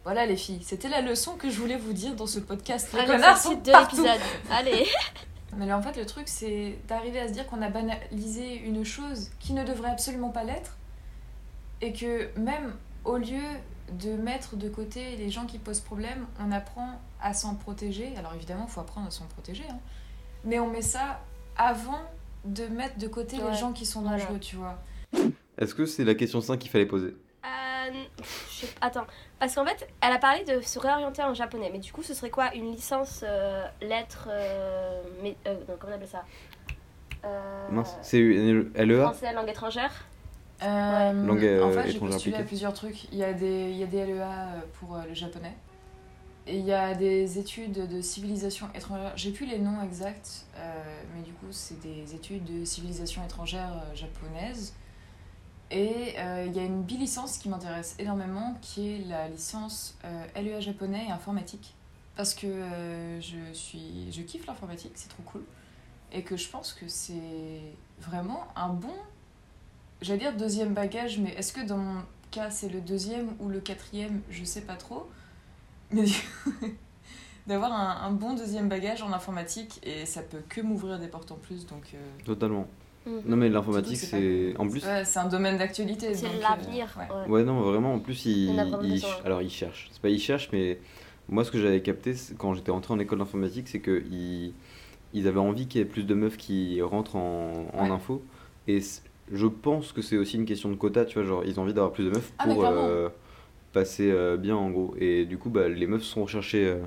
Voilà les filles, c'était la leçon que je voulais vous dire dans ce podcast. Les Allez, connards sont de partout. Allez. Mais là, en fait, le truc, c'est d'arriver à se dire qu'on a banalisé une chose qui ne devrait absolument pas l'être. Et que même au lieu de mettre de côté les gens qui posent problème, on apprend à s'en protéger. Alors évidemment, il faut apprendre à s'en protéger. hein. Mais on met ça avant de mettre de côté Ouais, les gens qui sont voilà. dangereux, tu vois. Est-ce que c'est la question 5 qu'il fallait poser? Euh, je sais- Attends, parce qu'en fait, elle a parlé de se réorienter en japonais, mais du coup, ce serait quoi? Une licence euh, lettres. euh, mais, euh, non, comment on appelle ça? Euh, Mince, c'est une LEA Français, langue étrangère Euh, Langue, euh, en fait, j'ai postulé à plusieurs trucs. Il y a des, il y a des LEA euh, pour euh, le japonais. Et il y a des études de civilisation étrangère. J'ai plus les noms exacts, euh, mais du coup, c'est des études de civilisation étrangère euh, japonaise. Et euh, il y a une bilicence qui m'intéresse énormément, qui est la licence euh, LEA japonais et informatique. Parce que euh, je, suis, je kiffe l'informatique, c'est trop cool. Et que je pense que c'est vraiment un bon j'allais dire deuxième bagage, mais est-ce que dans mon cas c'est le deuxième ou le quatrième? Je sais pas trop. Mais d'avoir un, un bon deuxième bagage en informatique et ça peut que m'ouvrir des portes en plus. Donc, euh, Totalement. Mhm. Non mais l'informatique c'est... En plus... ouais, c'est un domaine d'actualité. C'est l'avenir. euh, ouais. ouais. Non, vraiment, en plus, il, il- alors il cherche. C'est pas il cherche, mais moi, ce que j'avais capté quand j'étais rentré en école d'informatique, c'est que ils, ils avaient envie qu'il y ait plus de meufs qui rentrent en, en Ouais. info. Et je pense que c'est aussi une question de quota, tu vois, genre, ils ont envie d'avoir plus de meufs Ah, pour euh, passer euh, bien, en gros. Et du coup, bah, les meufs sont recherchées. euh,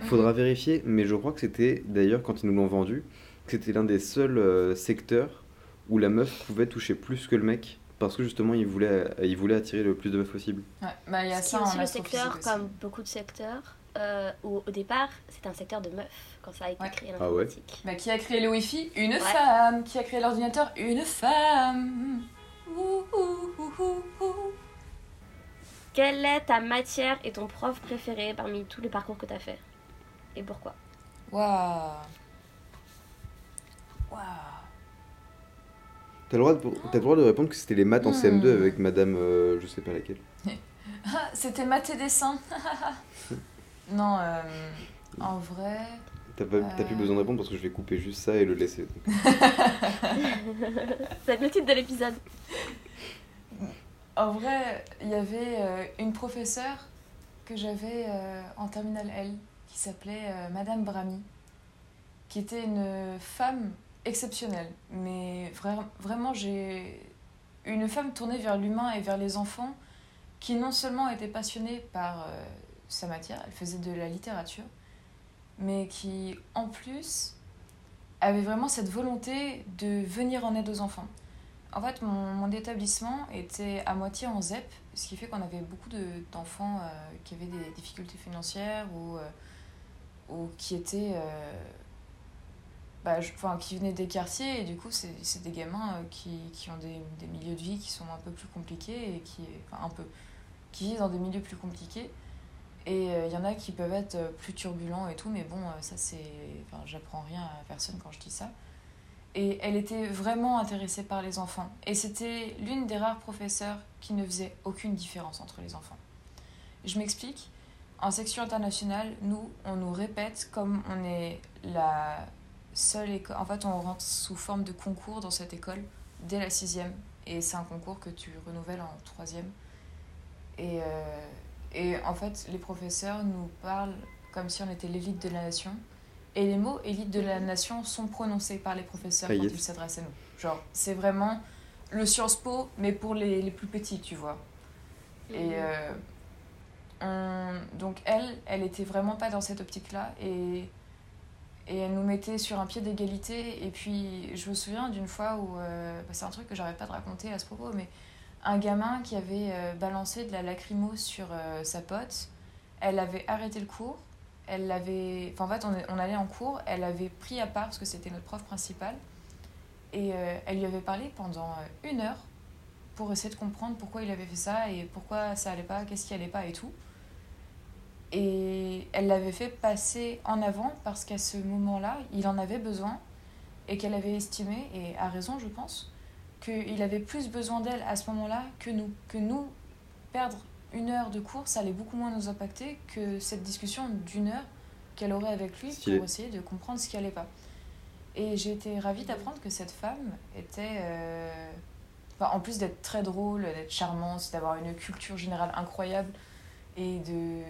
Mhm. Faudra vérifier, mais je crois que c'était, d'ailleurs, quand ils nous l'ont vendu, que c'était l'un des seuls euh, secteurs où la meuf pouvait toucher plus que le mec. Parce que justement, ils voulaient, ils voulaient attirer le plus de meufs possible. Ouais, bah, il y a ça aussi le secteur, aussi. comme beaucoup de secteurs, euh, où au départ, c'était un secteur de meufs? Quand ça a été Ouais. créé Ah ouais l'informatique. Bah, qui a créé le Wi-Fi? Une Ouais. femme. Qui a créé l'ordinateur? Une femme. Ouh, ouh, ouh, ouh, ouh. Quelle est ta matière et ton prof préféré parmi tous les parcours que tu as fait? Et pourquoi? Waouh. Waouh. T'as le, droit de- le droit de répondre que c'était les maths en Hmm. CM2 avec madame, euh, je sais pas laquelle. Ah, c'était maths et dessin. non, euh, en vrai. T'as pas- t'as plus Euh. besoin de répondre parce que je vais couper juste ça et le laisser. donc. C'est le titre de l'épisode. En vrai, il y avait euh, une professeure que j'avais euh, en terminale L qui s'appelait euh, Madame Brami, qui était une femme exceptionnelle. Mais vra- vraiment, j'ai une femme tournée vers l'humain et vers les enfants qui non seulement était passionnée par euh, sa matière, elle faisait de la littérature, mais qui en plus avait vraiment cette volonté de venir en aide aux enfants. En fait, mon, mon établissement était à moitié en ZEP, ce qui fait qu'on avait beaucoup de- d'enfants euh, qui avaient des difficultés financières ou, euh, ou qui étaient. euh, bah, enfin, qui venaient des quartiers et du coup, c'est des gamins qui, qui ont des, des milieux de vie qui sont un peu plus compliqués et qui. Enfin, un peu. qui vivent dans des milieux plus compliqués. Et euh, il y en a qui peuvent être euh, plus turbulents et tout, mais bon, euh, ça c'est. Enfin, j'apprends rien à personne quand je dis ça. Et elle était vraiment intéressée par les enfants. Et c'était l'une des rares professeurs qui ne faisait aucune différence entre les enfants. Je m'explique. En section internationale, nous, on nous répète comme on est la seule école. En fait, on rentre sous forme de concours dans cette école dès la sixième. Et c'est un concours que tu renouvelles en troisième. Et, euh, et en fait, les professeurs nous parlent comme si on était l'élite de la nation. Et les mots élite de la nation sont prononcés par les professeurs quand ils s'adressent à nous. Genre, c'est vraiment le Sciences Po, mais pour les, les plus petits, tu vois. Et euh, on- donc elle, elle était vraiment pas dans cette optique-là et, et elle nous mettait sur un pied d'égalité. Et puis je me souviens d'une fois où, euh, bah, c'est un truc que j'arrête pas de raconter à ce propos, mais un gamin qui avait euh, balancé de la lacrymo sur euh, sa pote, elle avait arrêté le cours. Elle l'avait, en fait on, allait en cours, elle l'avait pris à part parce que c'était notre prof principale et euh, elle lui avait parlé pendant une heure pour essayer de comprendre pourquoi il avait fait ça et pourquoi ça allait pas, qu'est-ce qui allait pas et tout. Et elle l'avait fait passer en avant parce qu'à ce moment-là, il en avait besoin et qu'elle avait estimé, et a raison je pense, qu'il avait plus besoin d'elle à ce moment-là que nous. Que nous, perdre une heure de cours, ça allait beaucoup moins nous impacter que cette discussion d'une heure qu'elle aurait avec lui Stylé. pour essayer de comprendre ce qui allait pas. Et j'ai été ravie d'apprendre que cette femme était... euh, enfin, en plus d'être très drôle, d'être charmante, d'avoir une culture générale incroyable, et de...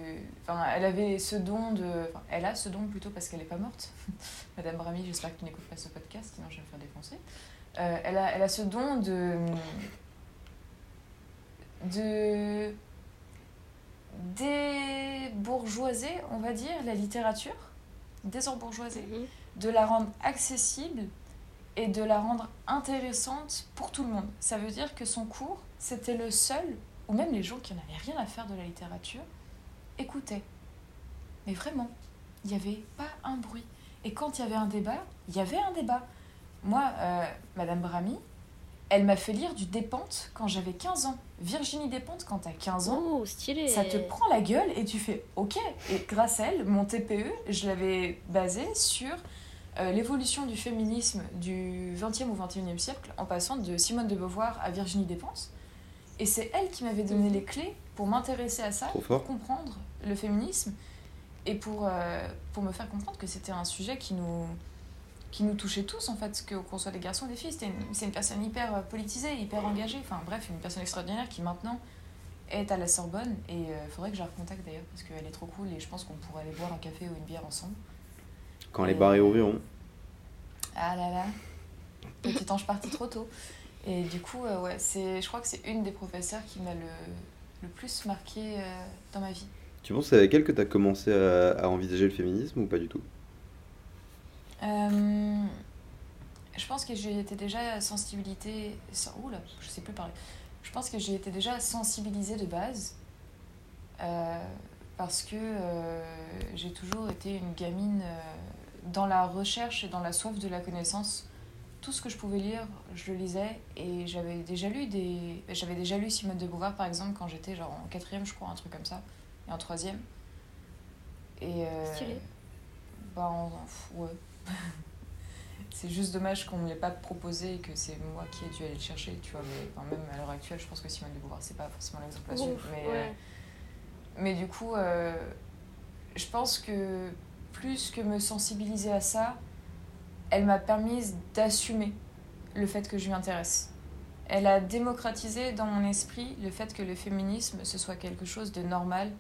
Enfin, elle avait ce don de... Enfin, elle a ce don plutôt parce qu'elle n'est pas morte. Madame Brami, j'espère que tu n'écoutes pas ce podcast, sinon je vais me faire défoncer. Euh, elle, a, elle a ce don de... de... débourgeoiser, on va dire, la littérature, désembourgeoiser Mhm. de la rendre accessible et de la rendre intéressante pour tout le monde. Ça veut dire que son cours, c'était le seul, ou même les gens qui n'avaient rien à faire de la littérature, écoutaient. Mais vraiment, il n'y avait pas un bruit. Et quand il y avait un débat, il y avait un débat. Moi, euh, Madame Brami, elle m'a fait lire du Despentes quand j'avais 15 ans. Virginie Despentes, quand t'as 15 ans, Oh, stylé. ça te prend la gueule et tu fais OK. Et grâce à elle, mon TPE, je l'avais basé sur euh, l'évolution du féminisme du 20e au 21e siècle en passant de Simone de Beauvoir à Virginie Despentes. Et c'est elle qui m'avait donné les clés pour m'intéresser à ça, pour comprendre le féminisme et pour, euh, pour me faire comprendre que c'était un sujet qui nous, qui nous touchait tous, en fait, qu'on soit des garçons ou des filles. Une- C'est une, personne hyper euh, politisée, hyper engagée, enfin bref, une personne extraordinaire qui maintenant est à la Sorbonne et il faudrait que je la recontacte d'ailleurs parce qu'elle est trop cool et je pense qu'on pourrait aller boire un café ou une bière ensemble. Quand les Et- bars ouvriront. Ah là là, petit ange parti trop tôt. Et du coup, euh, ouais, je crois que c'est une des professeurs qui m'a le, le plus marqué euh, dans ma vie. Tu penses que c'est avec elle que tu as commencé à, à envisager le féminisme ou pas du tout? Euh, je pense que j'ai été déjà sensibilité. Oula, je sais plus parler. Je pense que j'ai été déjà sensibilisée de base. euh, parce que euh, j'ai toujours été une gamine dans la recherche et dans la soif de la connaissance. Tout ce que je pouvais lire, je le lisais et j'avais déjà lu des j'avais déjà lu Simone de Beauvoir par exemple quand j'étais genre en quatrième je crois un truc comme ça et en troisième et euh, bah ouais c'est juste dommage qu'on me l'ait pas proposé et que c'est moi qui ai dû aller le chercher tu vois mais enfin, même à l'heure actuelle je pense que Simone de Beauvoir c'est pas forcément l'exemple à suivre Ouf, mais euh, mais du coup, euh, je pense que plus que me sensibiliser à ça, elle m'a permis d'assumer le fait que je m'y intéresse. Elle a démocratisé dans mon esprit le fait que le féminisme, ce soit quelque chose de normal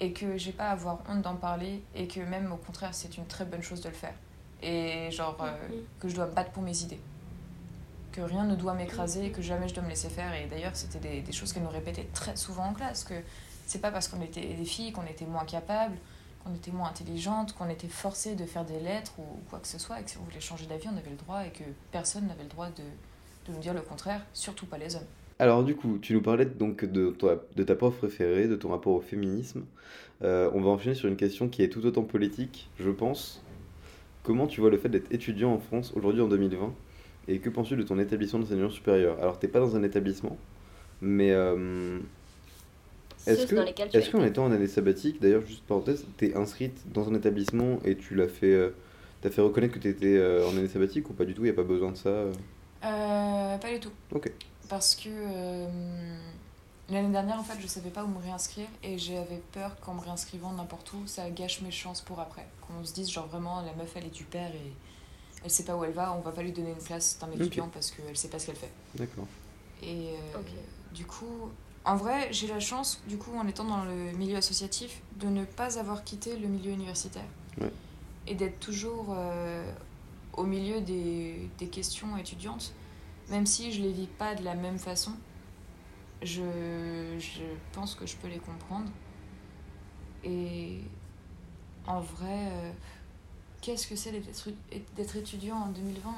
et que j'ai pas à avoir honte d'en parler et que même au contraire, c'est une très bonne chose de le faire. Et genre, euh, Mhm. que je dois me battre pour mes idées. Que rien ne doit m'écraser et que jamais je dois me laisser faire. Et d'ailleurs, c'était des, des choses qu'elle nous répétait très souvent en classe. Que c'est pas parce qu'on était des filles qu'on était moins capables, qu'on était moins intelligentes, qu'on était forcé de faire des lettres ou quoi que ce soit, et que si on voulait changer d'avis, on avait le droit et que personne n'avait le droit de, de nous dire le contraire, surtout pas les hommes. Alors du coup, tu nous parlais donc de ta, de ta prof préférée, de ton rapport au féminisme. Euh, on va enchaîner sur une question qui est tout autant politique, je pense. Comment tu vois le fait d'être étudiant en France aujourd'hui en 2020 et que penses-tu de ton établissement d'enseignement supérieur? Alors t'es pas dans un établissement, mais euh, est-ce que as qu'en été. étant en année sabbatique, d'ailleurs juste parenthèse, t'es inscrite dans un établissement et tu l'as fait, euh, t'as fait reconnaître que t'étais euh, en année sabbatique ou pas du tout? Il y a pas besoin de ça euh? Euh, pas du tout. Ok. Parce que euh, l'année dernière, en fait, je savais pas où me réinscrire et j'avais peur qu'en me réinscrivant n'importe où, ça gâche mes chances pour après. Qu'on se dise, genre vraiment, la meuf, elle est du père et elle sait pas où elle va, on va pas lui donner une classe d'un étudiant parce qu'elle sait pas ce qu'elle fait. D'accord. Et euh, du coup, en en vrai, j'ai la chance, du coup, en étant dans le milieu associatif, de ne pas avoir quitté le milieu universitaire. Ouais. Et d'être toujours euh, au milieu des, des questions étudiantes, même si je les vis pas de la même façon. Je, pense que je peux les comprendre. Et en vrai, euh, qu'est-ce que c'est d'être d'être étudiant en 2020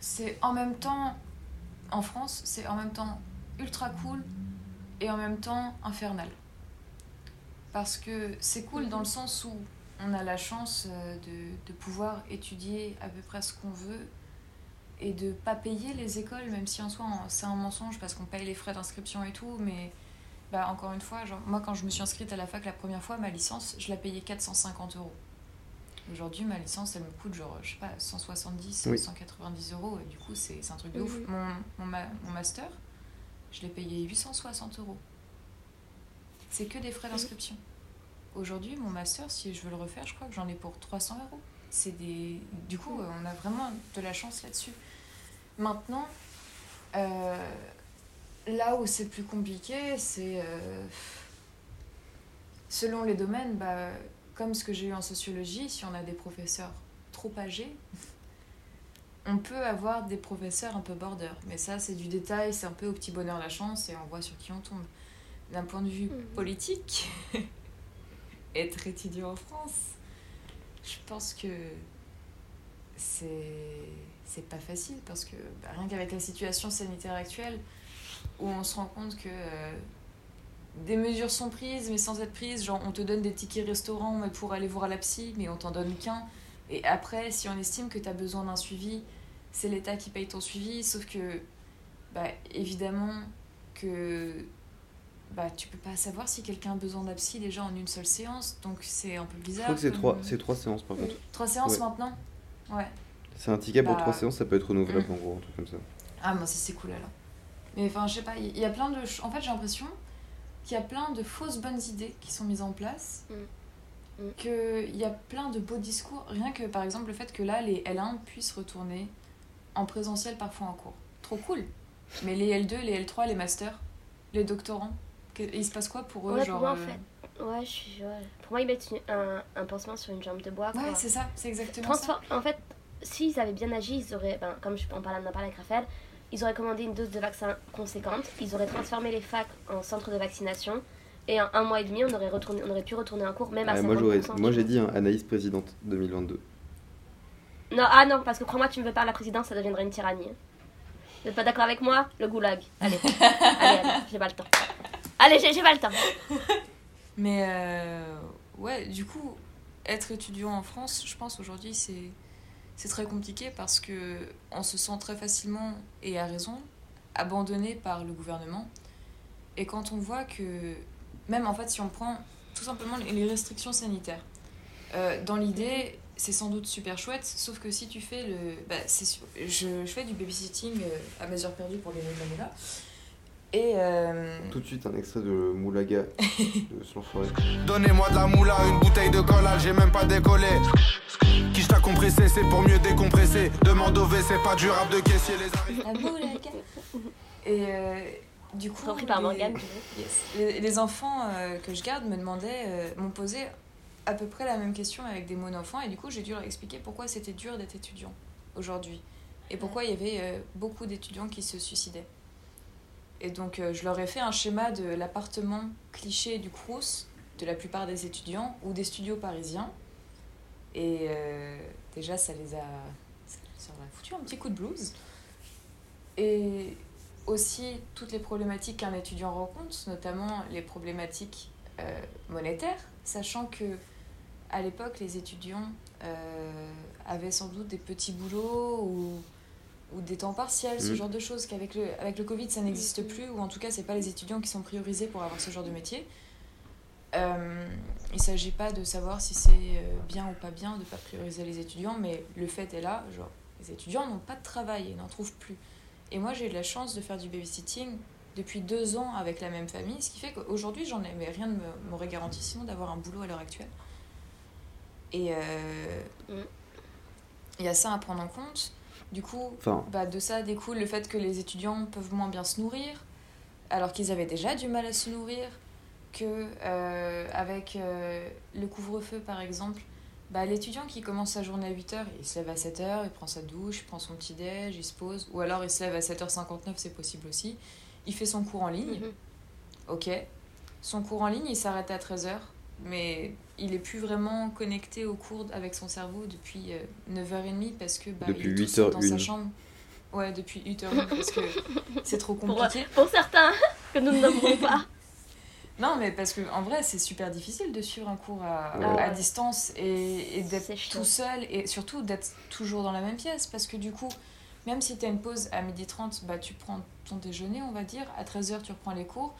C'est en même temps, en France, c'est en même temps ultra cool et en même temps infernal. Parce que c'est cool dans le sens où on a la chance euh, de, de pouvoir étudier à peu près ce qu'on veut et de pas payer les écoles, même si en soi c'est un mensonge parce qu'on paye les frais d'inscription et tout, mais bah, encore une fois, genre, moi quand je me suis inscrite à la fac la première fois, ma licence, je la payais 450 euros. Aujourd'hui, ma licence, elle me coûte genre, je sais pas, 170, Oui. 190 euros, et du coup, c'est c'est un truc de ouf. Mon, mon, ma- mon master, je l'ai payé 860 euros. C'est que des frais d'inscription. Aujourd'hui, mon master, si je veux le refaire, je crois que j'en ai pour 300 euros. C'est des... Du coup, on a vraiment de la chance là-dessus. Maintenant, euh, là où c'est plus compliqué, c'est... euh, selon les domaines, bah, comme ce que j'ai eu en sociologie, si on a des professeurs trop âgés, on peut avoir des professeurs un peu border. Mais ça, c'est du détail, c'est un peu au petit bonheur la chance et on voit sur qui on tombe. D'un point de vue Mhm. politique, être étudiant en France, je pense que c'est c'est pas facile parce que bah, rien qu'avec la situation sanitaire actuelle où on se rend compte que euh, des mesures sont prises mais sans être prises genre on te donne des tickets restaurants mais pour aller voir la psy mais on t'en donne qu'un et après si on estime que tu as besoin d'un suivi c'est l'État qui paye ton suivi sauf que bah, évidemment que bah, tu peux pas savoir si quelqu'un a besoin d'un psy déjà en une seule séance donc c'est un peu Je bizarre crois que c'est comme- trois, c'est trois séances par contre. trois séances Ouais. maintenant? Ouais C'est un ticket pour Bah, trois séances, ça peut être renouvelable mm. en gros, un truc comme ça. Ah, moi, ça c'est cool alors. Mais enfin, je sais pas, il y a plein de. En fait, j'ai l'impression qu'il y a plein de fausses bonnes idées qui sont mises en place. Mm. Mm. Qu'il y a plein de beaux discours. Rien que par exemple le fait que là, les L1 puissent retourner en présentiel parfois en cours. Trop cool. Mais les L2, les L3, les masters, les doctorants, que- il se passe quoi pour eux Ouais, genre, pour moi, en euh, fait. Ouais, je suis. ouais. Pour moi, ils mettent une- un, un pansement sur une jambe de bois. Ouais, c'est ça, c'est exactement Transfor- En fait, s'ils avaient bien agi, ils auraient, ben, comme je, on parlait, on en parlait avec Raphaël, ils auraient commandé une dose de vaccin conséquente, ils auraient transformé les facs en centre de vaccination, et en un mois et demi, on aurait, retourné, on aurait pu retourner en cours, même à Ah, 50%. moi, j'ai dit hein, Anaïs présidente 2022. Non, ah non, parce que crois-moi, tu me veux pas à la présidence, ça deviendrait une tyrannie. Vous êtes pas d'accord avec moi? Le goulag. Allez, allez, allez, j'ai pas le temps. Allez, j'ai j'ai pas le temps. Mais euh, ouais, du coup, être étudiant en France, je pense aujourd'hui, c'est c'est très compliqué parce que on se sent très facilement, et à raison, abandonné par le gouvernement. Et quand on voit que, même en fait, si on prend tout simplement les- restrictions sanitaires, euh, dans l'idée, c'est sans doute super chouette, sauf que si tu fais le. Bah, je, je fais du babysitting euh, à mes heures perdues pour les là Et. euh, Tout de suite un extrait de Moulaga de Slanforêt. Donnez-moi de la moula, une bouteille de collage, j'ai même pas décollé. Qui t'a compressé, c'est pour mieux décompresser. Demande au WC, pas durable de caissier, les arrêts. La moulaga. Et euh, du coup, Repris par les, Morgane, yes. les, les enfants euh, que je garde me demandaient, euh, m'ont posé à peu près la même question avec des mono-enfants, et du coup, j'ai dû leur expliquer pourquoi c'était dur d'être étudiant aujourd'hui, et pourquoi il y avait euh, beaucoup d'étudiants qui se suicidaient. Et donc, euh, je leur ai fait un schéma de l'appartement cliché du Crous de la plupart des étudiants ou des studios parisiens. Et euh, déjà, ça les a, ça leur a foutu un petit coup de blues. Et aussi toutes les problématiques qu'un étudiant rencontre, notamment les problématiques euh, monétaires, sachant que à l'époque, les étudiants avaient sans doute des petits boulots ou, ou des temps partiels, ce Mhm. genre de choses qu'avec le, avec le Covid, ça n'existe plus, ou en tout cas, c'est pas les étudiants qui sont priorisés pour avoir ce genre de métier. Euh, il ne s'agit pas de savoir si c'est euh, bien ou pas bien de ne pas prioriser les étudiants, mais le fait est là, genre, les étudiants n'ont pas de travail et n'en trouvent plus. Et moi, j'ai eu la chance de faire du babysitting depuis deux ans avec la même famille, ce qui fait qu'aujourd'hui, j'en ai, mais rien ne me- m'aurait garanti sinon d'avoir un boulot à l'heure actuelle. Et euh, Mm. il y a ça à prendre en compte. Du coup, Enfin, bah, de ça découle le fait que les étudiants peuvent moins bien se nourrir, alors qu'ils avaient déjà du mal à se nourrir, que euh, avec euh, le couvre-feu par exemple, bah, l'étudiant qui commence sa journée à 8h, il se lève à 7h, il prend sa douche, il prend son petit déj, il se pose, ou alors il se lève à 7h59, c'est possible aussi. Il fait son cours en ligne, Mhm. ok. Son cours en ligne, il s'arrête à 13h, mais il est plus vraiment connecté au cours avec son cerveau depuis euh, 9h30 parce que bah, Depuis il est tout seul dans sa 8h01. chambre. Ouais, depuis 8h01 parce que c'est trop compliqué. pour certains que nous ne nommerons pas. Non, mais parce que en vrai, c'est super difficile de suivre un cours à, Ouais. à distance et, et d'être tout seul et surtout d'être toujours dans la même pièce. Parce que du coup, même si tu as une pause à 12h30, bah, tu prends ton déjeuner, on va dire. À 13h, tu reprends les cours.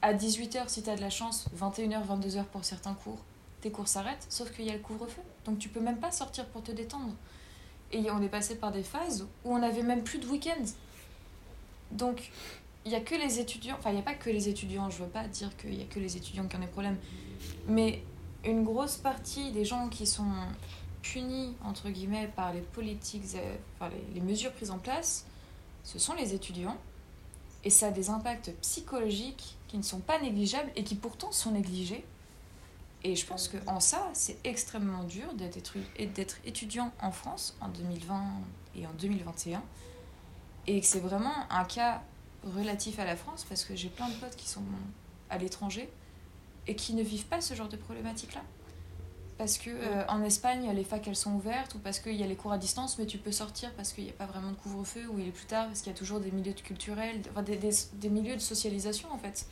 À 18h, si tu as de la chance, 21h, 22h pour certains cours, tes cours s'arrêtent, sauf qu'il y a le couvre-feu. Donc tu peux même pas sortir pour te détendre. Et on est passé par des phases où on n'avait même plus de week-end. Donc il n'y a que les étudiants, enfin il n'y a pas que les étudiants, je veux pas dire qu'il y a que les étudiants qui ont des problèmes, mais une grosse partie des gens qui sont punis, entre guillemets, par les politiques, euh, enfin les, les mesures prises en place, ce sont les étudiants. Et ça a des impacts psychologiques qui ne sont pas négligeables et qui pourtant sont négligés. Et je pense qu'en ça, c'est extrêmement dur d'être étudiant en France en 2020 et en 2021. Et que c'est vraiment un cas relatif à la France parce que j'ai plein de potes qui sont à l'étranger et qui ne vivent pas ce genre de problématique-là. Parce que euh, en Espagne, les facs elles sont ouvertes ou parce qu'il y a les cours à distance, mais tu peux sortir parce qu'il n'y a pas vraiment de couvre-feu ou il est plus tard parce qu'il y a toujours des milieux de culturels, enfin, des, des, des milieux de socialisation en fait.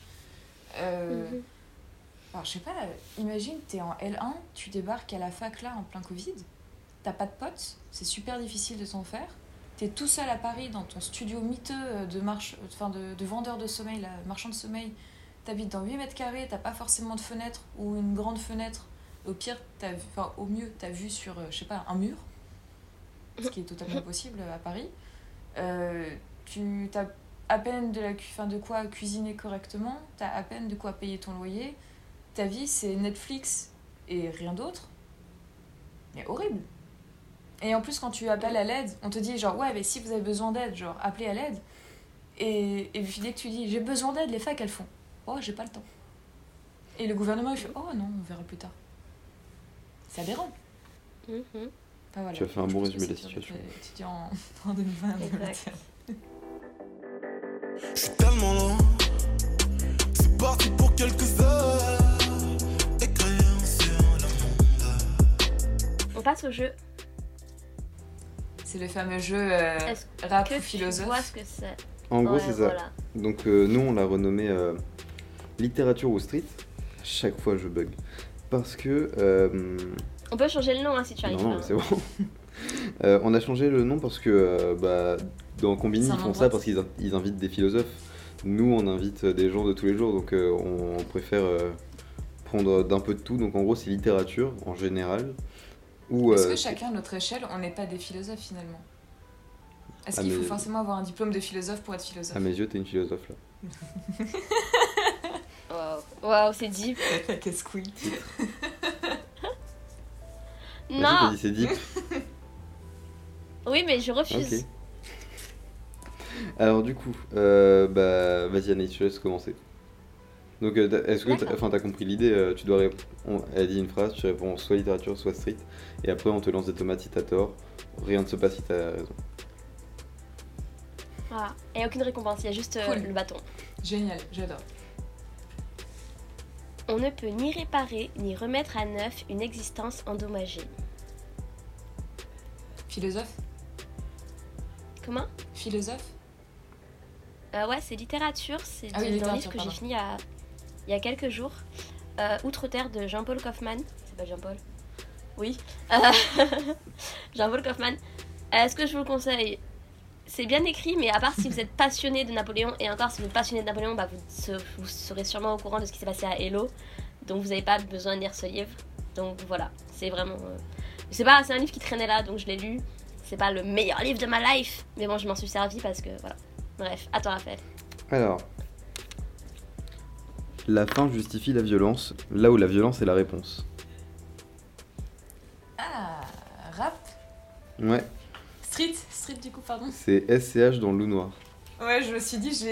Euh, alors, je sais pas, imagine, t'es en L1, tu débarques à la fac là en plein Covid, t'as pas de potes, c'est super difficile de s'en faire. T'es tout seul à Paris dans ton studio miteux euh, de, marche, enfin de, de vendeur de sommeil, là, marchand de sommeil. T'habites dans 8 mètres carrés, t'as pas forcément de fenêtre ou une grande fenêtre. Au pire, vu- enfin, au mieux, t'as vu sur, euh, je sais pas, un mur, ce qui est totalement possible à Paris. Euh, tu as à peine de, la, enfin, de quoi cuisiner correctement, t'as à peine de quoi payer ton loyer. Ta vie, c'est Netflix et rien d'autre. Mais horrible. Et en plus, quand tu appelles à l'aide, on te dit genre, ouais, mais si vous avez besoin d'aide, genre, appelez à l'aide. Et, et puis dès que tu dis, j'ai besoin d'aide, les facs, elles font, oh, j'ai pas le temps. Et le gouvernement, il fait, oh non, on verra plus tard. C'est aberrant. Mhm. Enfin, voilà. Tu as fait un bon résumé de la situation. d'être Étudiant en, en 2020 Exact. 2021. Je suis tellement loin. C'est parti pour quelques heures. Écrire sur le monde. On passe au jeu. C'est le fameux jeu euh, rap que ou tu philosophe. vois ce que c'est En gros, Ouais, c'est ça. voilà. Donc, euh, nous, on l'a renommé euh, littérature ou street. À chaque fois, je bug. Parce que. euh, On peut changer le nom hein, si tu arrives non, non, c'est bon. Euh, on a changé le nom parce que euh, bah, dans Combini, ils font ça parce qu'ils in- ils invitent des philosophes. Nous, on invite des gens de tous les jours, donc euh, on, préfère euh, prendre d'un peu de tout. Donc en gros, c'est littérature en général. Ou, Est-ce euh, que chacun à notre échelle, on n'est pas des philosophes finalement? Est-ce qu'il faut forcément avoir un diplôme de philosophe pour être philosophe? À mes yeux, t'es une philosophe là. Waouh, c'est deep. Qu'est-ce que oui Vas-y, Non, c'est deep. oui, mais je refuse. Alors du coup, euh, bah, vas-y Anaïs, je te laisse commencer. Donc, euh, est-ce que t'as D'accord. enfin, t'as compris l'idée euh, Tu dois répondre. Elle dit une phrase, tu réponds soit littérature, soit street, et après on te lance des tomates si t'as tort. Rien ne se passe si t'as raison. Voilà. Et aucune récompense, il y a juste euh, Cool. le bâton. Génial, j'adore. On ne peut ni réparer ni remettre à neuf une existence endommagée. Philosophe Comment? Philosophe Euh, Ouais, c'est littérature. C'est Ah oui, littérature, livre que j'ai fini il y a, il y a quelques jours. Euh, Outre-terre de Jean-Paul Kaufmann. C'est pas Jean-Paul? Oui. Euh, Jean-Paul Kaufmann. Est-ce que je vous le conseille? C'est bien écrit, mais à part si vous êtes passionné de Napoléon, et encore si vous êtes passionné de Napoléon, bah, vous, se- vous serez sûrement au courant de ce qui s'est passé à Hello. Donc vous n'avez pas besoin de lire ce livre. Donc voilà, c'est vraiment. euh, C'est pas, c'est un livre qui traînait là, donc je l'ai lu. C'est pas le meilleur livre de ma life, mais bon, je m'en suis servi parce que voilà. Bref, à toi, Raphaël. Alors, la fin justifie la violence, là où la violence est la réponse. Ah, rap Ouais, Street Street du coup, pardon. c'est SCH dans le loup noir. Ouais, je me suis dit, je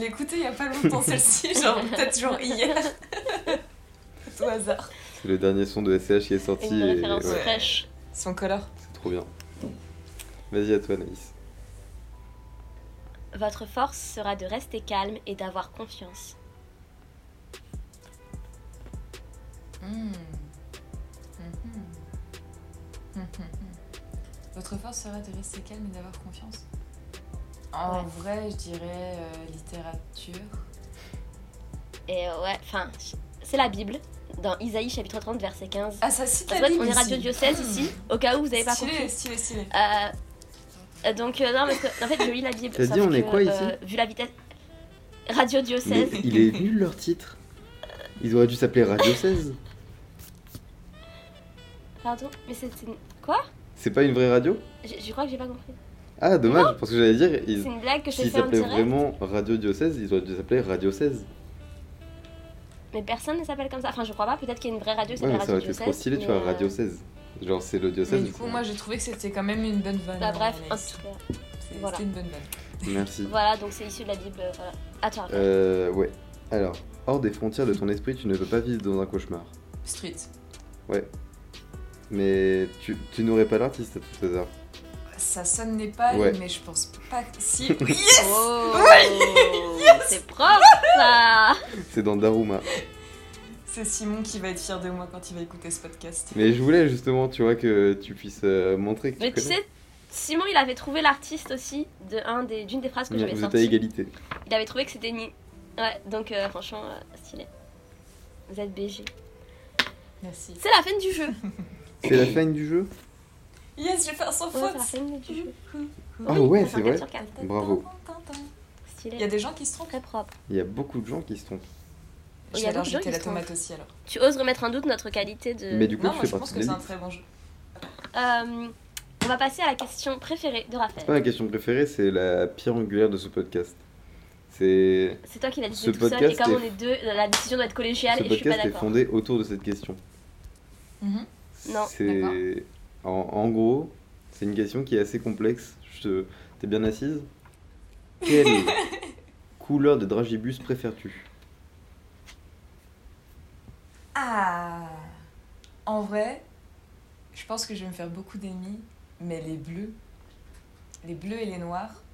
l'ai- écouté il y a pas longtemps celle-ci, genre peut-être genre hier. Au hasard. C'est le dernier son de SCH qui est sorti. Une et- référence ouais, fraîche. Son color. c'est trop bien. Vas-y à toi, Naïs. Votre force sera de rester calme et d'avoir confiance. Hmm. Mhm. Mhm. Votre force sera de rester calme et d'avoir confiance. En Ouais. vrai, je dirais euh, littérature. Et euh, ouais, enfin, c'est la Bible, dans Isaïe chapitre 30, verset 15. Ah, ça cite la fait, on Bible est radio ici. diocèse ici, au cas où vous n'avez pas Stylé, compris. stylé, stylé. Euh, euh, donc, euh, non, parce que, en fait, je lis la Bible. T'as dit, on est quoi, ici Vu la vitesse. Radio Mais diocèse. il est nul leur titre. Ils auraient dû s'appeler Radio 16. Pardon Mais c'est. c'est une- Quoi? C'est pas une vraie radio? Je, je crois que j'ai pas compris. Ah, dommage, parce que j'allais dire, ils- C'est une blague que je s'ils s'appelaient vraiment Radio Diocèse, ils auraient dû s'appeler Radio 16. Mais personne ne s'appelle comme ça. Enfin, je crois pas. Peut-être qu'il y a une vraie radio qui Ouais, mais ça Radio aurait été trop stylé, tu vois, Radio euh, 16. Genre, c'est le Mais diocèse. du coup, moi j'ai trouvé que c'était quand même une bonne vanne. Bah, hein, bref, en tout cas. C'est- voilà. C'était une bonne vanne. Merci. Voilà, donc c'est issu de la Bible. euh, Voilà. À toi. Raphaël. Euh, ouais. Alors, hors des frontières de ton esprit, tu ne peux pas vivre dans un cauchemar. Street. Ouais. Mais tu, tu n'aurais pas l'artiste à tout hasard. Ça sonne Népal, Ouais. mais je pense pas que. Si. Yes Oh, c'est propre ça C'est dans Daruma. C'est Simon qui va être fier de moi quand il va écouter ce podcast. Mais je voulais justement, tu vois, que tu puisses euh, montrer que tu Mais tu sais, Simon il avait trouvé l'artiste aussi de un des d'une des phrases que j'avais Vous êtes à sorties. égalité. Il avait trouvé que c'était ni. Ouais, donc euh, franchement, euh, stylé. Vous êtes BG. Merci. C'est la fin du jeu. C'est la fin du jeu? Yes, je vais faire sans Ouais, c'est faute. la fin du jeu. Ah Oui, ouais, c'est vrai. Bravo. Il y a des gens qui se trompent. Très propre. Il y a beaucoup de gens qui se trompent. Je Il y vais jeter la se trompent. tomate aussi alors. Tu oses remettre en doute notre qualité de. Mais du coup, non, tu moi fais je pense que c'est un très bon jeu. Euh, on va passer à la question préférée de Raphaël. C'est pas ma question préférée, c'est la pierre angulaire de ce podcast. C'est. C'est toi qui l'as dit Ce tout seul, et podcast comme est- on est deux, la décision doit être collégiale Ce et je suis pas podcast est fondé autour de cette question. Mhm. Non, C'est. En, en gros, c'est une question qui est assez complexe. Je te... T'es bien assise Quelle couleur de dragibus préfères-tu? Ah En vrai, je pense que je vais me faire beaucoup d'ennemis, mais les bleus, les bleus et les noirs,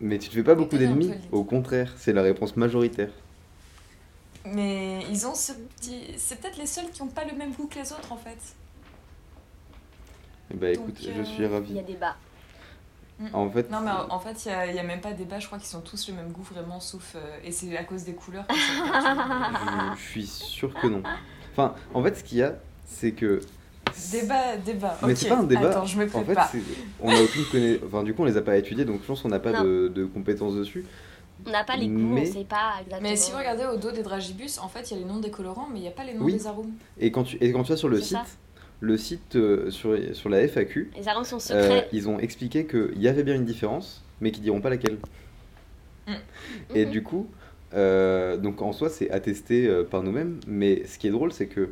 Mais tu te fais pas beaucoup d'ennemis? Au contraire, c'est la réponse majoritaire. mais ils ont ce petit. C'est peut-être les seuls qui n'ont pas le même goût que les autres en fait. Bah Donc, écoute, euh, je suis Il y ravi. a débat. En fait, Non, mais en, fait, il n'y a, a même pas débat, je crois qu'ils sont tous le même goût vraiment, sauf. euh, et c'est à cause des couleurs que ça je suis sûr que non. Enfin, en fait, ce qu'il y a, c'est que. Débat, débat. Mais ok. c'est pas un débat. Attends, je me En fait, c'est- on a aucune connaissance. Enfin, du coup, on les a pas étudiés, donc je pense qu'on n'a pas de, de compétences dessus. On n'a pas les goûts, Mais- on sait pas exactement. Mais si vous regardez au dos des dragibus, en fait, il y a les noms des colorants, mais il n'y a pas les noms Oui. des arômes. Et quand tu, et quand tu vas sur le site, ça. Le site euh, sur, sur la FAQ, Les arômes sont euh, secrets. ils ont expliqué qu'il y avait bien une différence, mais qu'ils diront pas laquelle. Et Mhm. du coup, euh, donc en soi, c'est attesté euh, par nous-mêmes, mais ce qui est drôle, c'est que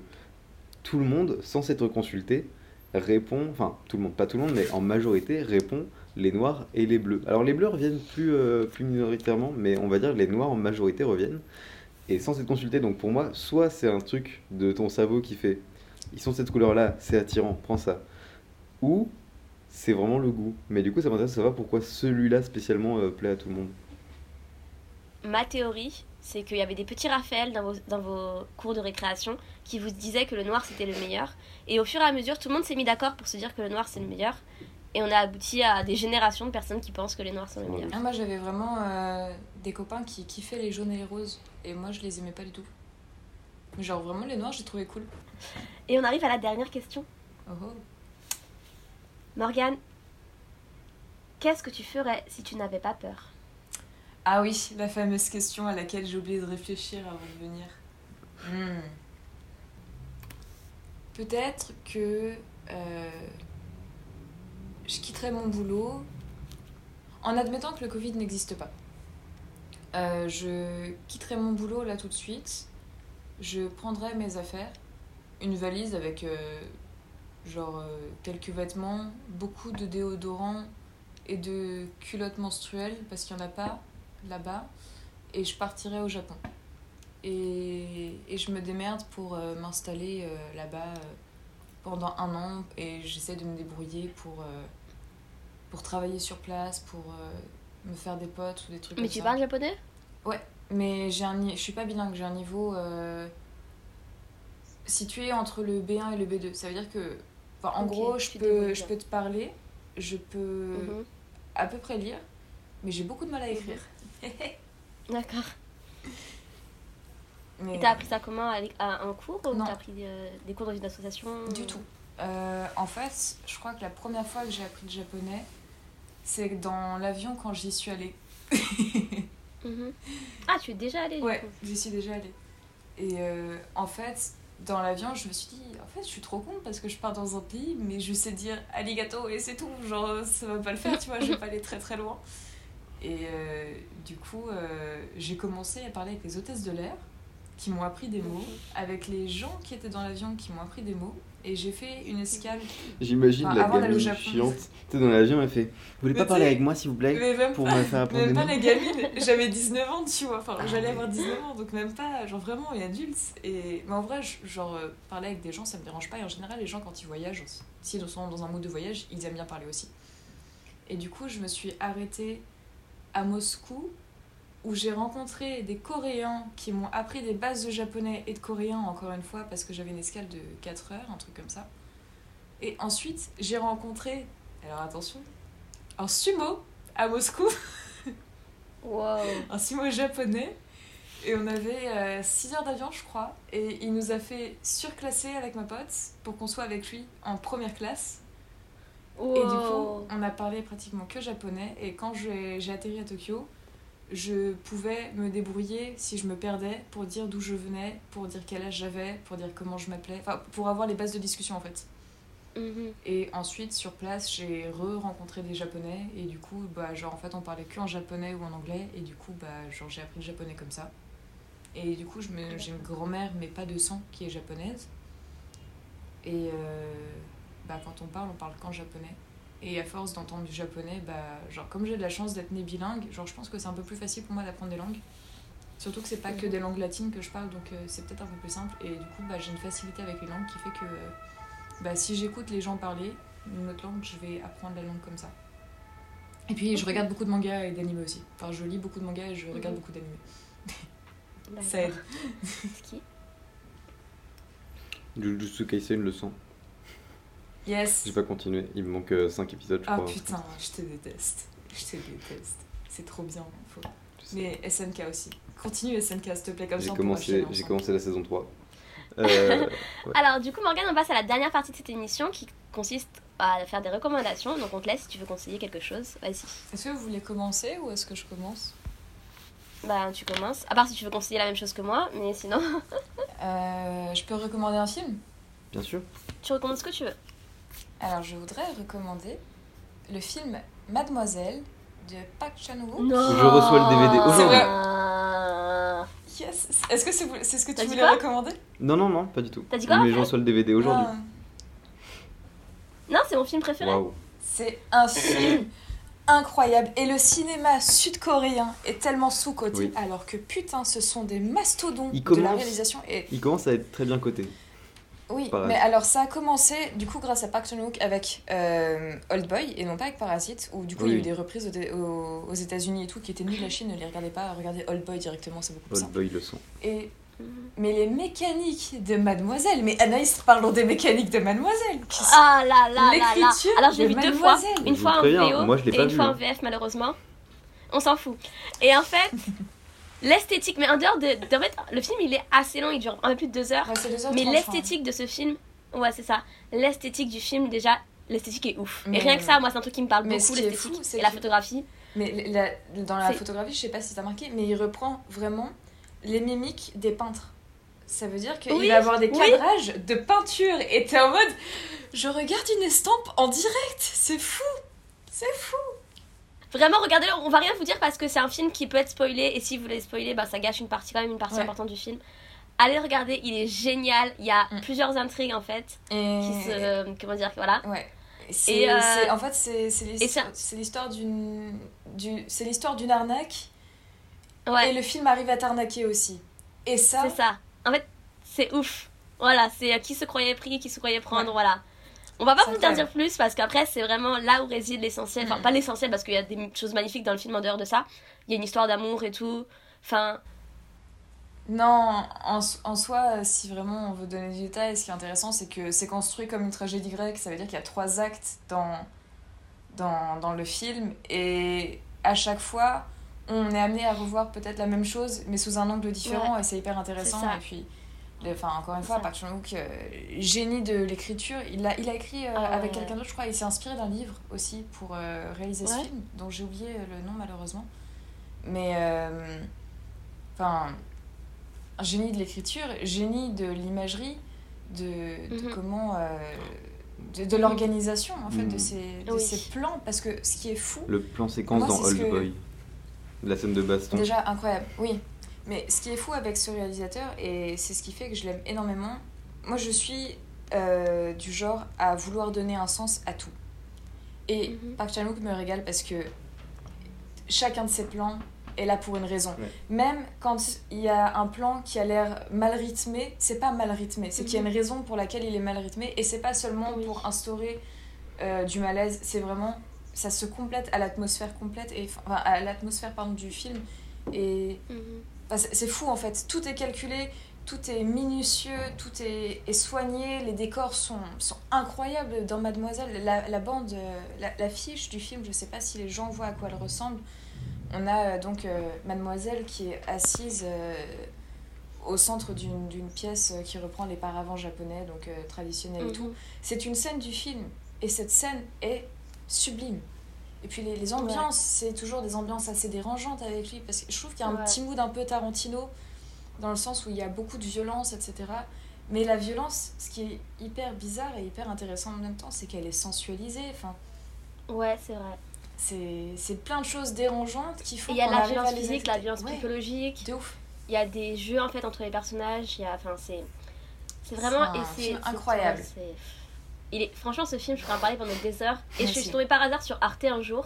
tout le monde, sans s'être consulté, répond, enfin tout le monde, pas tout le monde, mais en majorité répond les noirs et les bleus. Alors les bleus reviennent plus, euh, plus minoritairement, mais on va dire les noirs en majorité reviennent. Et sans s'être consulté, donc pour moi, soit c'est un truc de ton cerveau qui fait, ils sont cette couleur-là, c'est attirant, prends ça. Ou c'est vraiment le goût. Mais du coup, ça m'intéresse de savoir pourquoi celui-là spécialement euh, plaît à tout le monde. Ma théorie, c'est qu'il y avait des petits Raphaël dans vos, dans vos cours de récréation qui vous disaient que le noir c'était le meilleur. Et au fur et à mesure, tout le monde s'est mis d'accord pour se dire que le noir c'est le meilleur. Et on a abouti à des générations de personnes qui pensent que les noirs sont les meilleurs. Ah, moi, j'avais vraiment euh, des copains qui kiffaient les jaunes et les roses, et moi, je les aimais pas du tout. Mais genre, vraiment, les noirs, j'ai trouvé cool. Et on arrive à la dernière question. Oh oh. Morgane, qu'est-ce que tu ferais si tu n'avais pas peur? Ah oui, la fameuse question à laquelle j'ai oublié de réfléchir avant de venir. Hmm. Peut-être que euh, je quitterai mon boulot en admettant que le Covid n'existe pas. Euh, je quitterai mon boulot là tout de suite. Je prendrai mes affaires, une valise avec euh, genre euh, quelques vêtements, beaucoup de déodorants et de culottes menstruelles parce qu'il n'y en a pas là-bas. Et je partirai au Japon. Et, et je me démerde pour euh, m'installer là-bas pendant un an et j'essaie de me débrouiller pour, pour travailler sur place, pour me faire des potes ou des trucs Mais comme tu ça. parles japonais? Mais j'ai un je suis pas bilingue, j'ai un niveau euh, situé entre le B1 et le B2. Ça veut dire que, en gros, je peux, je peux te parler, je peux Mhm. à peu près lire, mais j'ai beaucoup de mal à écrire. D'accord. Mais Et t'as appris ça comment à, un cours ou t'as appris euh, des cours dans une association du tout. Euh, en fait, je crois que la première fois que j'ai appris le japonais, c'est dans l'avion quand j'y suis allée. Mhm. Ah, tu es déjà allé du Ouais, j'y suis déjà allée. Et euh, en fait, dans l'avion, je me suis dit, en fait, je suis trop con parce que je pars dans un pays, mais je sais dire arigato et c'est tout. Genre, ça va pas le faire, tu vois, je vais pas aller très très loin. Et euh, du coup, euh, j'ai commencé à parler avec les hôtesses de l'air qui m'ont appris des mots, avec les gens qui étaient dans l'avion qui m'ont appris des mots. Et j'ai fait une escale. J'imagine Enfin, la gamine chiante. Tu sais, dans l'avion, elle fait Vous voulez Mais pas parler avec moi, s'il vous plaît Pour pas, me faire apprendre même pas la gamine, j'avais 19 ans, tu vois. Enfin, Ah j'allais ouais. avoir 19 ans, donc même pas, genre vraiment une adulte. Et... Mais en vrai, genre, euh, parler avec des gens, ça me dérange pas. Et en général, les gens, quand ils voyagent, s'ils sont dans un mode de voyage, ils aiment bien parler aussi. Et du coup, je me suis arrêtée à Moscou, où j'ai rencontré des Coréens qui m'ont appris des bases de japonais et de coréen, encore une fois, parce que j'avais une escale de 4 heures, un truc comme ça. Et ensuite, j'ai rencontré, alors attention, un sumo à Moscou Wow. un sumo japonais. Et on avait 6 heures d'avion, je crois. Et il nous a fait surclasser avec ma pote pour qu'on soit avec lui en première classe. Et du coup, on a parlé pratiquement que japonais. Et quand j'ai atterri à Tokyo, je pouvais me débrouiller si je me perdais pour dire d'où je venais, pour dire quel âge j'avais, pour dire comment je m'appelais. Enfin, pour avoir les bases de discussion en fait. Mhm. Et ensuite, sur place, j'ai re-rencontré des japonais. Et du coup, bah, genre, en fait, on parlait que en japonais ou en anglais. Et du coup, bah, genre, j'ai appris le japonais comme ça. Et du coup, j'ai une grand-mère, mais pas de sang, qui est japonaise. Et euh, bah, quand on parle, on parle qu'en japonais. Et à force d'entendre du japonais, bah, genre, comme j'ai de la chance d'être née bilingue, genre, je pense que c'est un peu plus facile pour moi d'apprendre des langues. Surtout que c'est pas que des langues latines que je parle, donc euh, c'est peut-être un peu plus simple. Et du coup, bah, j'ai une facilité avec les langues qui fait que euh, bah, si j'écoute les gens parler une autre langue, je vais apprendre la langue comme ça. Et puis, je regarde beaucoup de mangas et d'animés aussi. Enfin, je lis beaucoup de mangas et je regarde Mhm. beaucoup d'animés. Ça aide. Jujutsu Kaisen le sent. Yes. J'ai pas continué, il me manque 5 épisodes, je Ah crois. putain, je te déteste. Je te déteste. C'est trop bien. Faut... Mais SNK aussi. Continue SNK, s'il te plaît, comme J'ai ça commencé, j'ai ensemble. commencé la saison 3. Euh, Alors, du coup, Morgane, on passe à la dernière partie de cette émission qui consiste à faire des recommandations. Donc, on te laisse si tu veux conseiller quelque chose. Vas-y. Est-ce que vous voulez commencer ou est-ce que je commence? Bah, tu commences. À part si tu veux conseiller la même chose que moi, mais sinon, Euh, Je peux recommander un film? Bien sûr. tu recommandes ce que tu veux. Alors, je voudrais recommander le film Mademoiselle de Park Chan-wook. Non Je reçois le DVD aujourd'hui. Yes. Est-ce que c'est c'est ce que T'as tu voulais recommander? Non, non, non, pas du tout. T'as dit quoi, Mais je reçois le DVD aujourd'hui. Ah, Non, c'est mon film préféré. C'est un film incroyable. Et le cinéma sud-coréen est tellement sous-coté. Oui. Alors que putain, ce sont des mastodontes Il de la commence- réalisation. Et Il commence à être très bien coté. Oui, mais alors ça a commencé du coup grâce à Park Chan-wook avec euh, Old Boy et non pas avec Parasite où du coup il y a eu des reprises aux, États-Unis et tout qui étaient nuls. La Chine ne les regardez pas. Regardez Old Boy directement, c'est beaucoup plus Old simple. Boy le son. Et Mhm. mais les mécaniques de Mademoiselle, mais Anaïs, parlons des mécaniques de Mademoiselle. Ah là là là là. L'écriture Alors, je l'ai vu deux fois. Mademoiselle. Une Je fois en préviens, VO moi, je l'ai et pas une vu, fois en. VF, malheureusement. On s'en fout. Et en fait, l'esthétique, mais en dehors de, de- En fait, le film, il est assez long, il dure un peu plus de deux heures. Ouais, c'est 2h30, Mais l'esthétique de ce film, ouais, c'est ça. L'esthétique du film, déjà, l'esthétique est ouf. Mais- Et rien que ça, moi, c'est un truc qui me parle Mais beaucoup, l'esthétique et la photographie. Mais la- dans la photographie, je sais pas si t'as marqué, mais il reprend vraiment les mimiques des peintres. Ça veut dire qu'il Oui, va avoir des oui. cadrages de peinture et t'es en mode je regarde une estampe en direct, c'est fou, c'est fou. Vraiment, regardez-le, on va rien vous dire parce que c'est un film qui peut être spoilé. Et si vous voulez spoiler, bah, ça gâche une partie, quand même, une partie Ouais. importante du film. Allez le regarder, il est génial. Il y a Mm. plusieurs intrigues en fait Et qui se. comment dire, voilà. ouais. Et, euh, en fait, c'est, l'histoire, d'une, du, c'est l'histoire d'une arnaque. Ouais. Et le film arrive à t'arnaquer aussi. Et ça, C'est ça. En fait, c'est ouf. Voilà, c'est euh, qui se croyait pris, qui se croyait prendre, Ouais. voilà. On va pas vous en dire plus parce qu'après, c'est vraiment là où réside l'essentiel. Enfin, Mm. pas l'essentiel parce qu'il y a des choses magnifiques dans le film en dehors de ça. Il y a une histoire d'amour et tout. Enfin, non, en, en soi, si vraiment on veut donner du détail, ce qui est intéressant, c'est que c'est construit comme une tragédie grecque. Ça veut dire qu'il y a trois actes dans, dans, dans le film. Et à chaque fois, on est amené à revoir peut-être la même chose, mais sous un angle différent. Et c'est hyper intéressant. Et puis, enfin, encore une fois. Park Chan-wook, euh, génie de l'écriture, il a, il a écrit euh, Ah ouais. avec quelqu'un d'autre, je crois. Il s'est inspiré d'un livre aussi pour euh, réaliser ce film, dont j'ai oublié euh, le nom malheureusement. Mais, enfin, génie de l'écriture, génie de l'imagerie, de, de Mhm. comment. euh, de, de l'organisation en fait de Mhm. ces, de Oui. ces plans parce que ce qui est fou Le plan séquence Moi, dans Old que- Boy. La scène de baston. Déjà incroyable, oui. Mais ce qui est fou avec ce réalisateur, et c'est ce qui fait que je l'aime énormément, moi je suis euh, du genre à vouloir donner un sens à tout. Et Mhm. Park Chan-wook me régale parce que chacun de ses plans est là pour une raison. Ouais. Même quand il y a un plan qui a l'air mal rythmé, c'est pas mal rythmé, c'est qu'il y a Mhm. une raison pour laquelle il est mal rythmé, et c'est pas seulement Oui. pour instaurer euh, du malaise, c'est vraiment ça se complète à l'atmosphère complète et enfin à l'atmosphère pardon du film et mhm. Enfin, c'est fou en fait, tout est calculé, tout est minutieux, tout est, est soigné, les décors sont, sont incroyables dans Mademoiselle. La, la bande, euh, la, la fiche du film, je sais pas si les gens voient à quoi elle ressemble. On a euh, donc euh, Mademoiselle qui est assise euh, au centre d'une pièce qui reprend les paravents japonais, donc euh, traditionnels et tout. Mhm. C'est une scène du film et cette scène est sublime. Et puis les, les ambiances, c'est toujours des ambiances assez dérangeantes avec lui parce que je trouve qu'il y a un Ouais. petit mood un peu Tarantino dans le sens où il y a beaucoup de violence, etc. Mais la violence, ce qui est hyper bizarre et hyper intéressant en même temps, c'est qu'elle est sensualisée. Enfin, Ouais, c'est vrai. c'est plein de choses dérangeantes qui font il y a la violence physique, la violence Ouais, psychologique. de ouf. Il y a des jeux en fait entre les personnages. Il y a, enfin, c'est, c'est vraiment C'est un et film incroyable. ouais, Il est, franchement, ce film, je pourrais en parler pendant des heures. Et je suis tombée par hasard sur Arte un jour.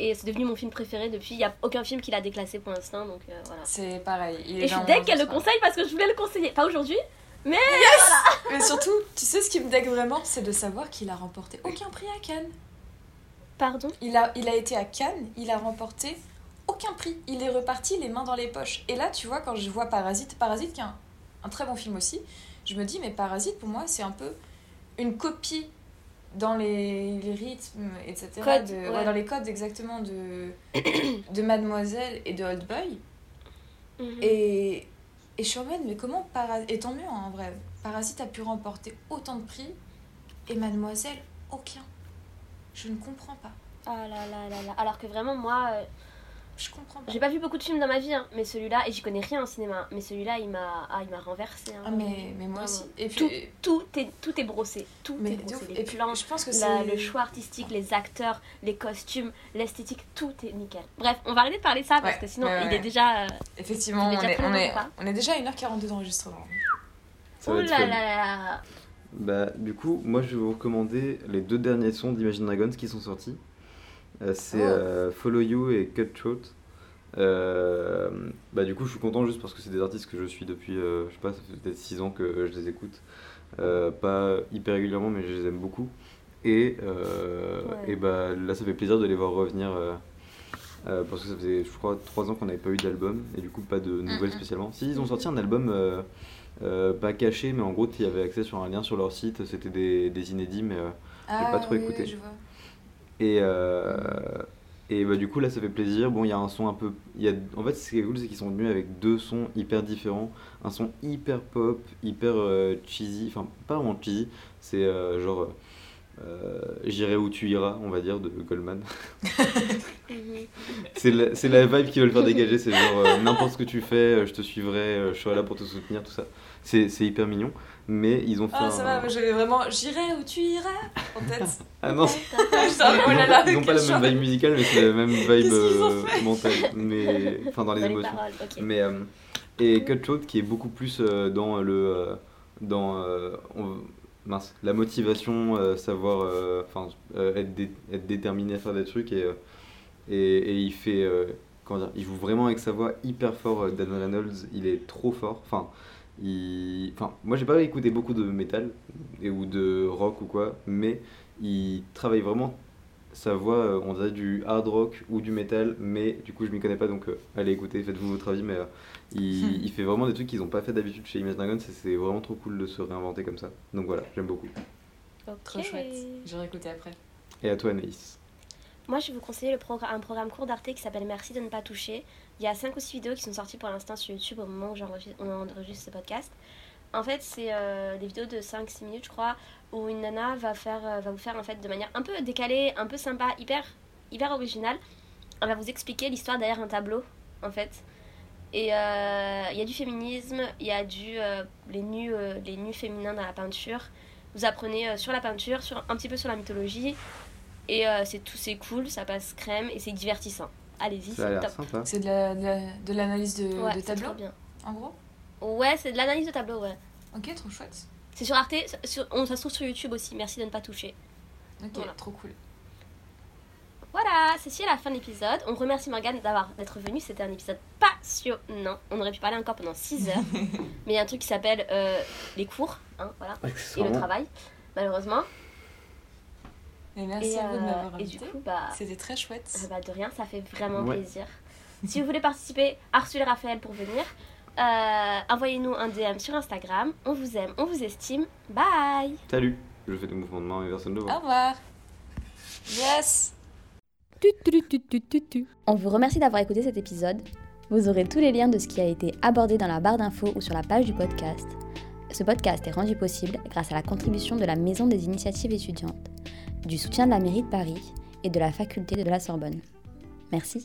Et c'est devenu mon film préféré depuis. Il n'y a aucun film qui l'a déclassé pour l'instant. Donc euh, voilà. C'est pareil. il est Et je suis deg qu'elle le conseille parce que je voulais le conseiller. Pas aujourd'hui, mais Mais surtout, tu sais ce qui me dégue vraiment, c'est de savoir qu'il a remporté aucun prix à Cannes. pardon? Il a, il a été à Cannes, il a remporté aucun prix. Il est reparti les mains dans les poches. Et là, tu vois, quand je vois Parasite, Parasite qui est un, un très bon film aussi, je me dis, mais Parasite, pour moi, c'est un peu une copie dans les, les rythmes, etc. De- ouais. ouais, dans les codes exactement de, de Mademoiselle et de Old Boy. Mhm. Et, et je suis en mode, mais comment Parasite. Et tant mieux, hein, en vrai. Parasite a pu remporter autant de prix et Mademoiselle, aucun. Je ne comprends pas. Ah là là là là. Alors que vraiment, moi, euh, Je comprends pas. j'ai pas vu beaucoup de films dans ma vie, hein, mais celui-là, et j'y connais rien en cinéma, mais celui-là, il m'a, ah, il m'a renversé. hein. Ah, mais, mais moi aussi. Et Tout, puis, tout est, tout est brossé, tout mais est brossé. ouf. Les Et puis, plans, je pense que la- c'est. le choix artistique, les acteurs, les costumes, l'esthétique, tout est nickel. Bref, on va arrêter de parler de ça parce Ouais, que sinon, ouais, il est déjà. euh, Effectivement, on est, on, est, on est déjà à 1h42 d'enregistrement. Ça Oh là là là. Bah, du coup, moi je vais vous recommander les deux derniers sons d'Imagine Dragons qui sont sortis. Euh, c'est Oh. euh, Follow You et Cutthroat. Euh, bah, du coup, je suis content juste parce que c'est des artistes que je suis depuis, euh, je sais pas, ça fait peut-être 6 ans que je les écoute. Euh, pas hyper régulièrement, mais je les aime beaucoup. Et, Ouais. et bah, là, ça fait plaisir de les voir revenir. parce que ça faisait, je crois, 3 ans qu'on n'avait pas eu d'album et du coup, pas de nouvelles spécialement. Si, ils ont sorti un album. pas caché, mais en gros, tu y avais accès sur un lien sur leur site. C'était des, des inédits, mais. euh, Ah, pas trop oui, écouté. je vois. Et euh, et bah, du coup, là, ça fait plaisir. Bon, il y a un son un peu. Y a, en fait, ce qui est cool, c'est qu'ils sont venus avec deux sons hyper différents. Un son hyper pop, hyper euh, cheesy. Enfin, pas vraiment cheesy. C'est euh, genre. J'irai où tu iras, on va dire, de Goldman. C'est la, la vibe qu'ils veulent faire dégager. C'est genre n'importe ce que tu fais, je te suivrai, je serai là pour te soutenir, tout ça. C'est c'est hyper mignon. Mais ils ont fait Ah, un. ça va, moi, j'avais vraiment. J'irai où tu iras en tête. Ah non, Ils oh ils ont pas la même vibe musicale, mais c'est la même vibe euh, mentale, mais enfin dans les Dans les émotions. paroles. Mais euh, et Cutthroat qui est beaucoup plus euh, dans le euh, dans euh, on- mince, la motivation, euh, savoir, euh, enfin, euh, être, dé- être déterminé à faire des trucs et, euh, et, et il fait, euh, comment dire, il joue vraiment avec sa voix hyper fort. euh, Dan Reynolds, il est trop fort. Enfin, il, enfin, moi j'ai pas écouté beaucoup de métal et ou de rock ou quoi, mais il travaille vraiment sa voix, euh, on dirait du hard rock ou du métal, mais du coup je m'y connais pas donc euh, allez écouter, faites-vous votre avis, mais euh, il, il fait vraiment des trucs qu'ils ont pas fait d'habitude chez Imagine Dragons et c'est vraiment trop cool de se réinventer comme ça. Donc voilà, j'aime beaucoup. Trop Ok. chouette. J'irai écouter après. Et à toi Anaïs. Moi, je vais vous conseiller le progr- un programme court d'Arte qui s'appelle Merci de ne pas toucher. Il y a 5 ou 6 vidéos qui sont sorties pour l'instant sur YouTube au moment où j'enregistre- on enregistre ce podcast. En fait, c'est euh, des vidéos de 5-6 minutes, je crois, où une nana va, faire, euh, va vous faire en fait de manière un peu décalée, un peu sympa, hyper, hyper originale. Elle va vous expliquer l'histoire derrière un tableau, en fait. Et euh, il y a du féminisme, il y a du, les, nus, les nus féminins dans la peinture. Vous apprenez sur la peinture, sur, un petit peu sur la mythologie. Et c'est tout, c'est cool, ça passe crème et c'est divertissant. Allez-y, Ça a c'est l'air top. sympa. C'est de la- de la- de l'analyse de, Ouais, de c'est tableau, trop bien. en gros? Ouais, c'est de l'analyse de tableau, ouais. Ok, trop chouette. C'est sur Arte, sur- on, ça se trouve sur YouTube aussi, merci de ne pas toucher. Ok, Voilà. trop cool. Voilà, ceci est la fin de l'épisode. On remercie Morgane d'avoir d'être venue, c'était un épisode passionnant. On aurait pu parler encore pendant 6 heures. Mais il y a un truc qui s'appelle euh, les cours, hein, voilà, et le travail, malheureusement. Et merci et, à vous de euh, m'avoir et du invité. coup, bah, C'était très chouette. Euh, bah, de rien, ça fait vraiment Ouais. plaisir. si vous voulez participer, harcelez Raphaël pour venir. Euh, Envoyez-nous un DM sur Instagram. On vous aime, on vous estime. Bye Salut Je fais des mouvements de main mais personne ne le Au voit. revoir. Yes On vous remercie d'avoir écouté cet épisode. Vous aurez tous les liens de ce qui a été abordé dans la barre d'infos ou sur la page du podcast. Ce podcast est rendu possible grâce à la contribution de la Maison des initiatives étudiantes, du soutien de la mairie de Paris et de la faculté de la Sorbonne. Merci.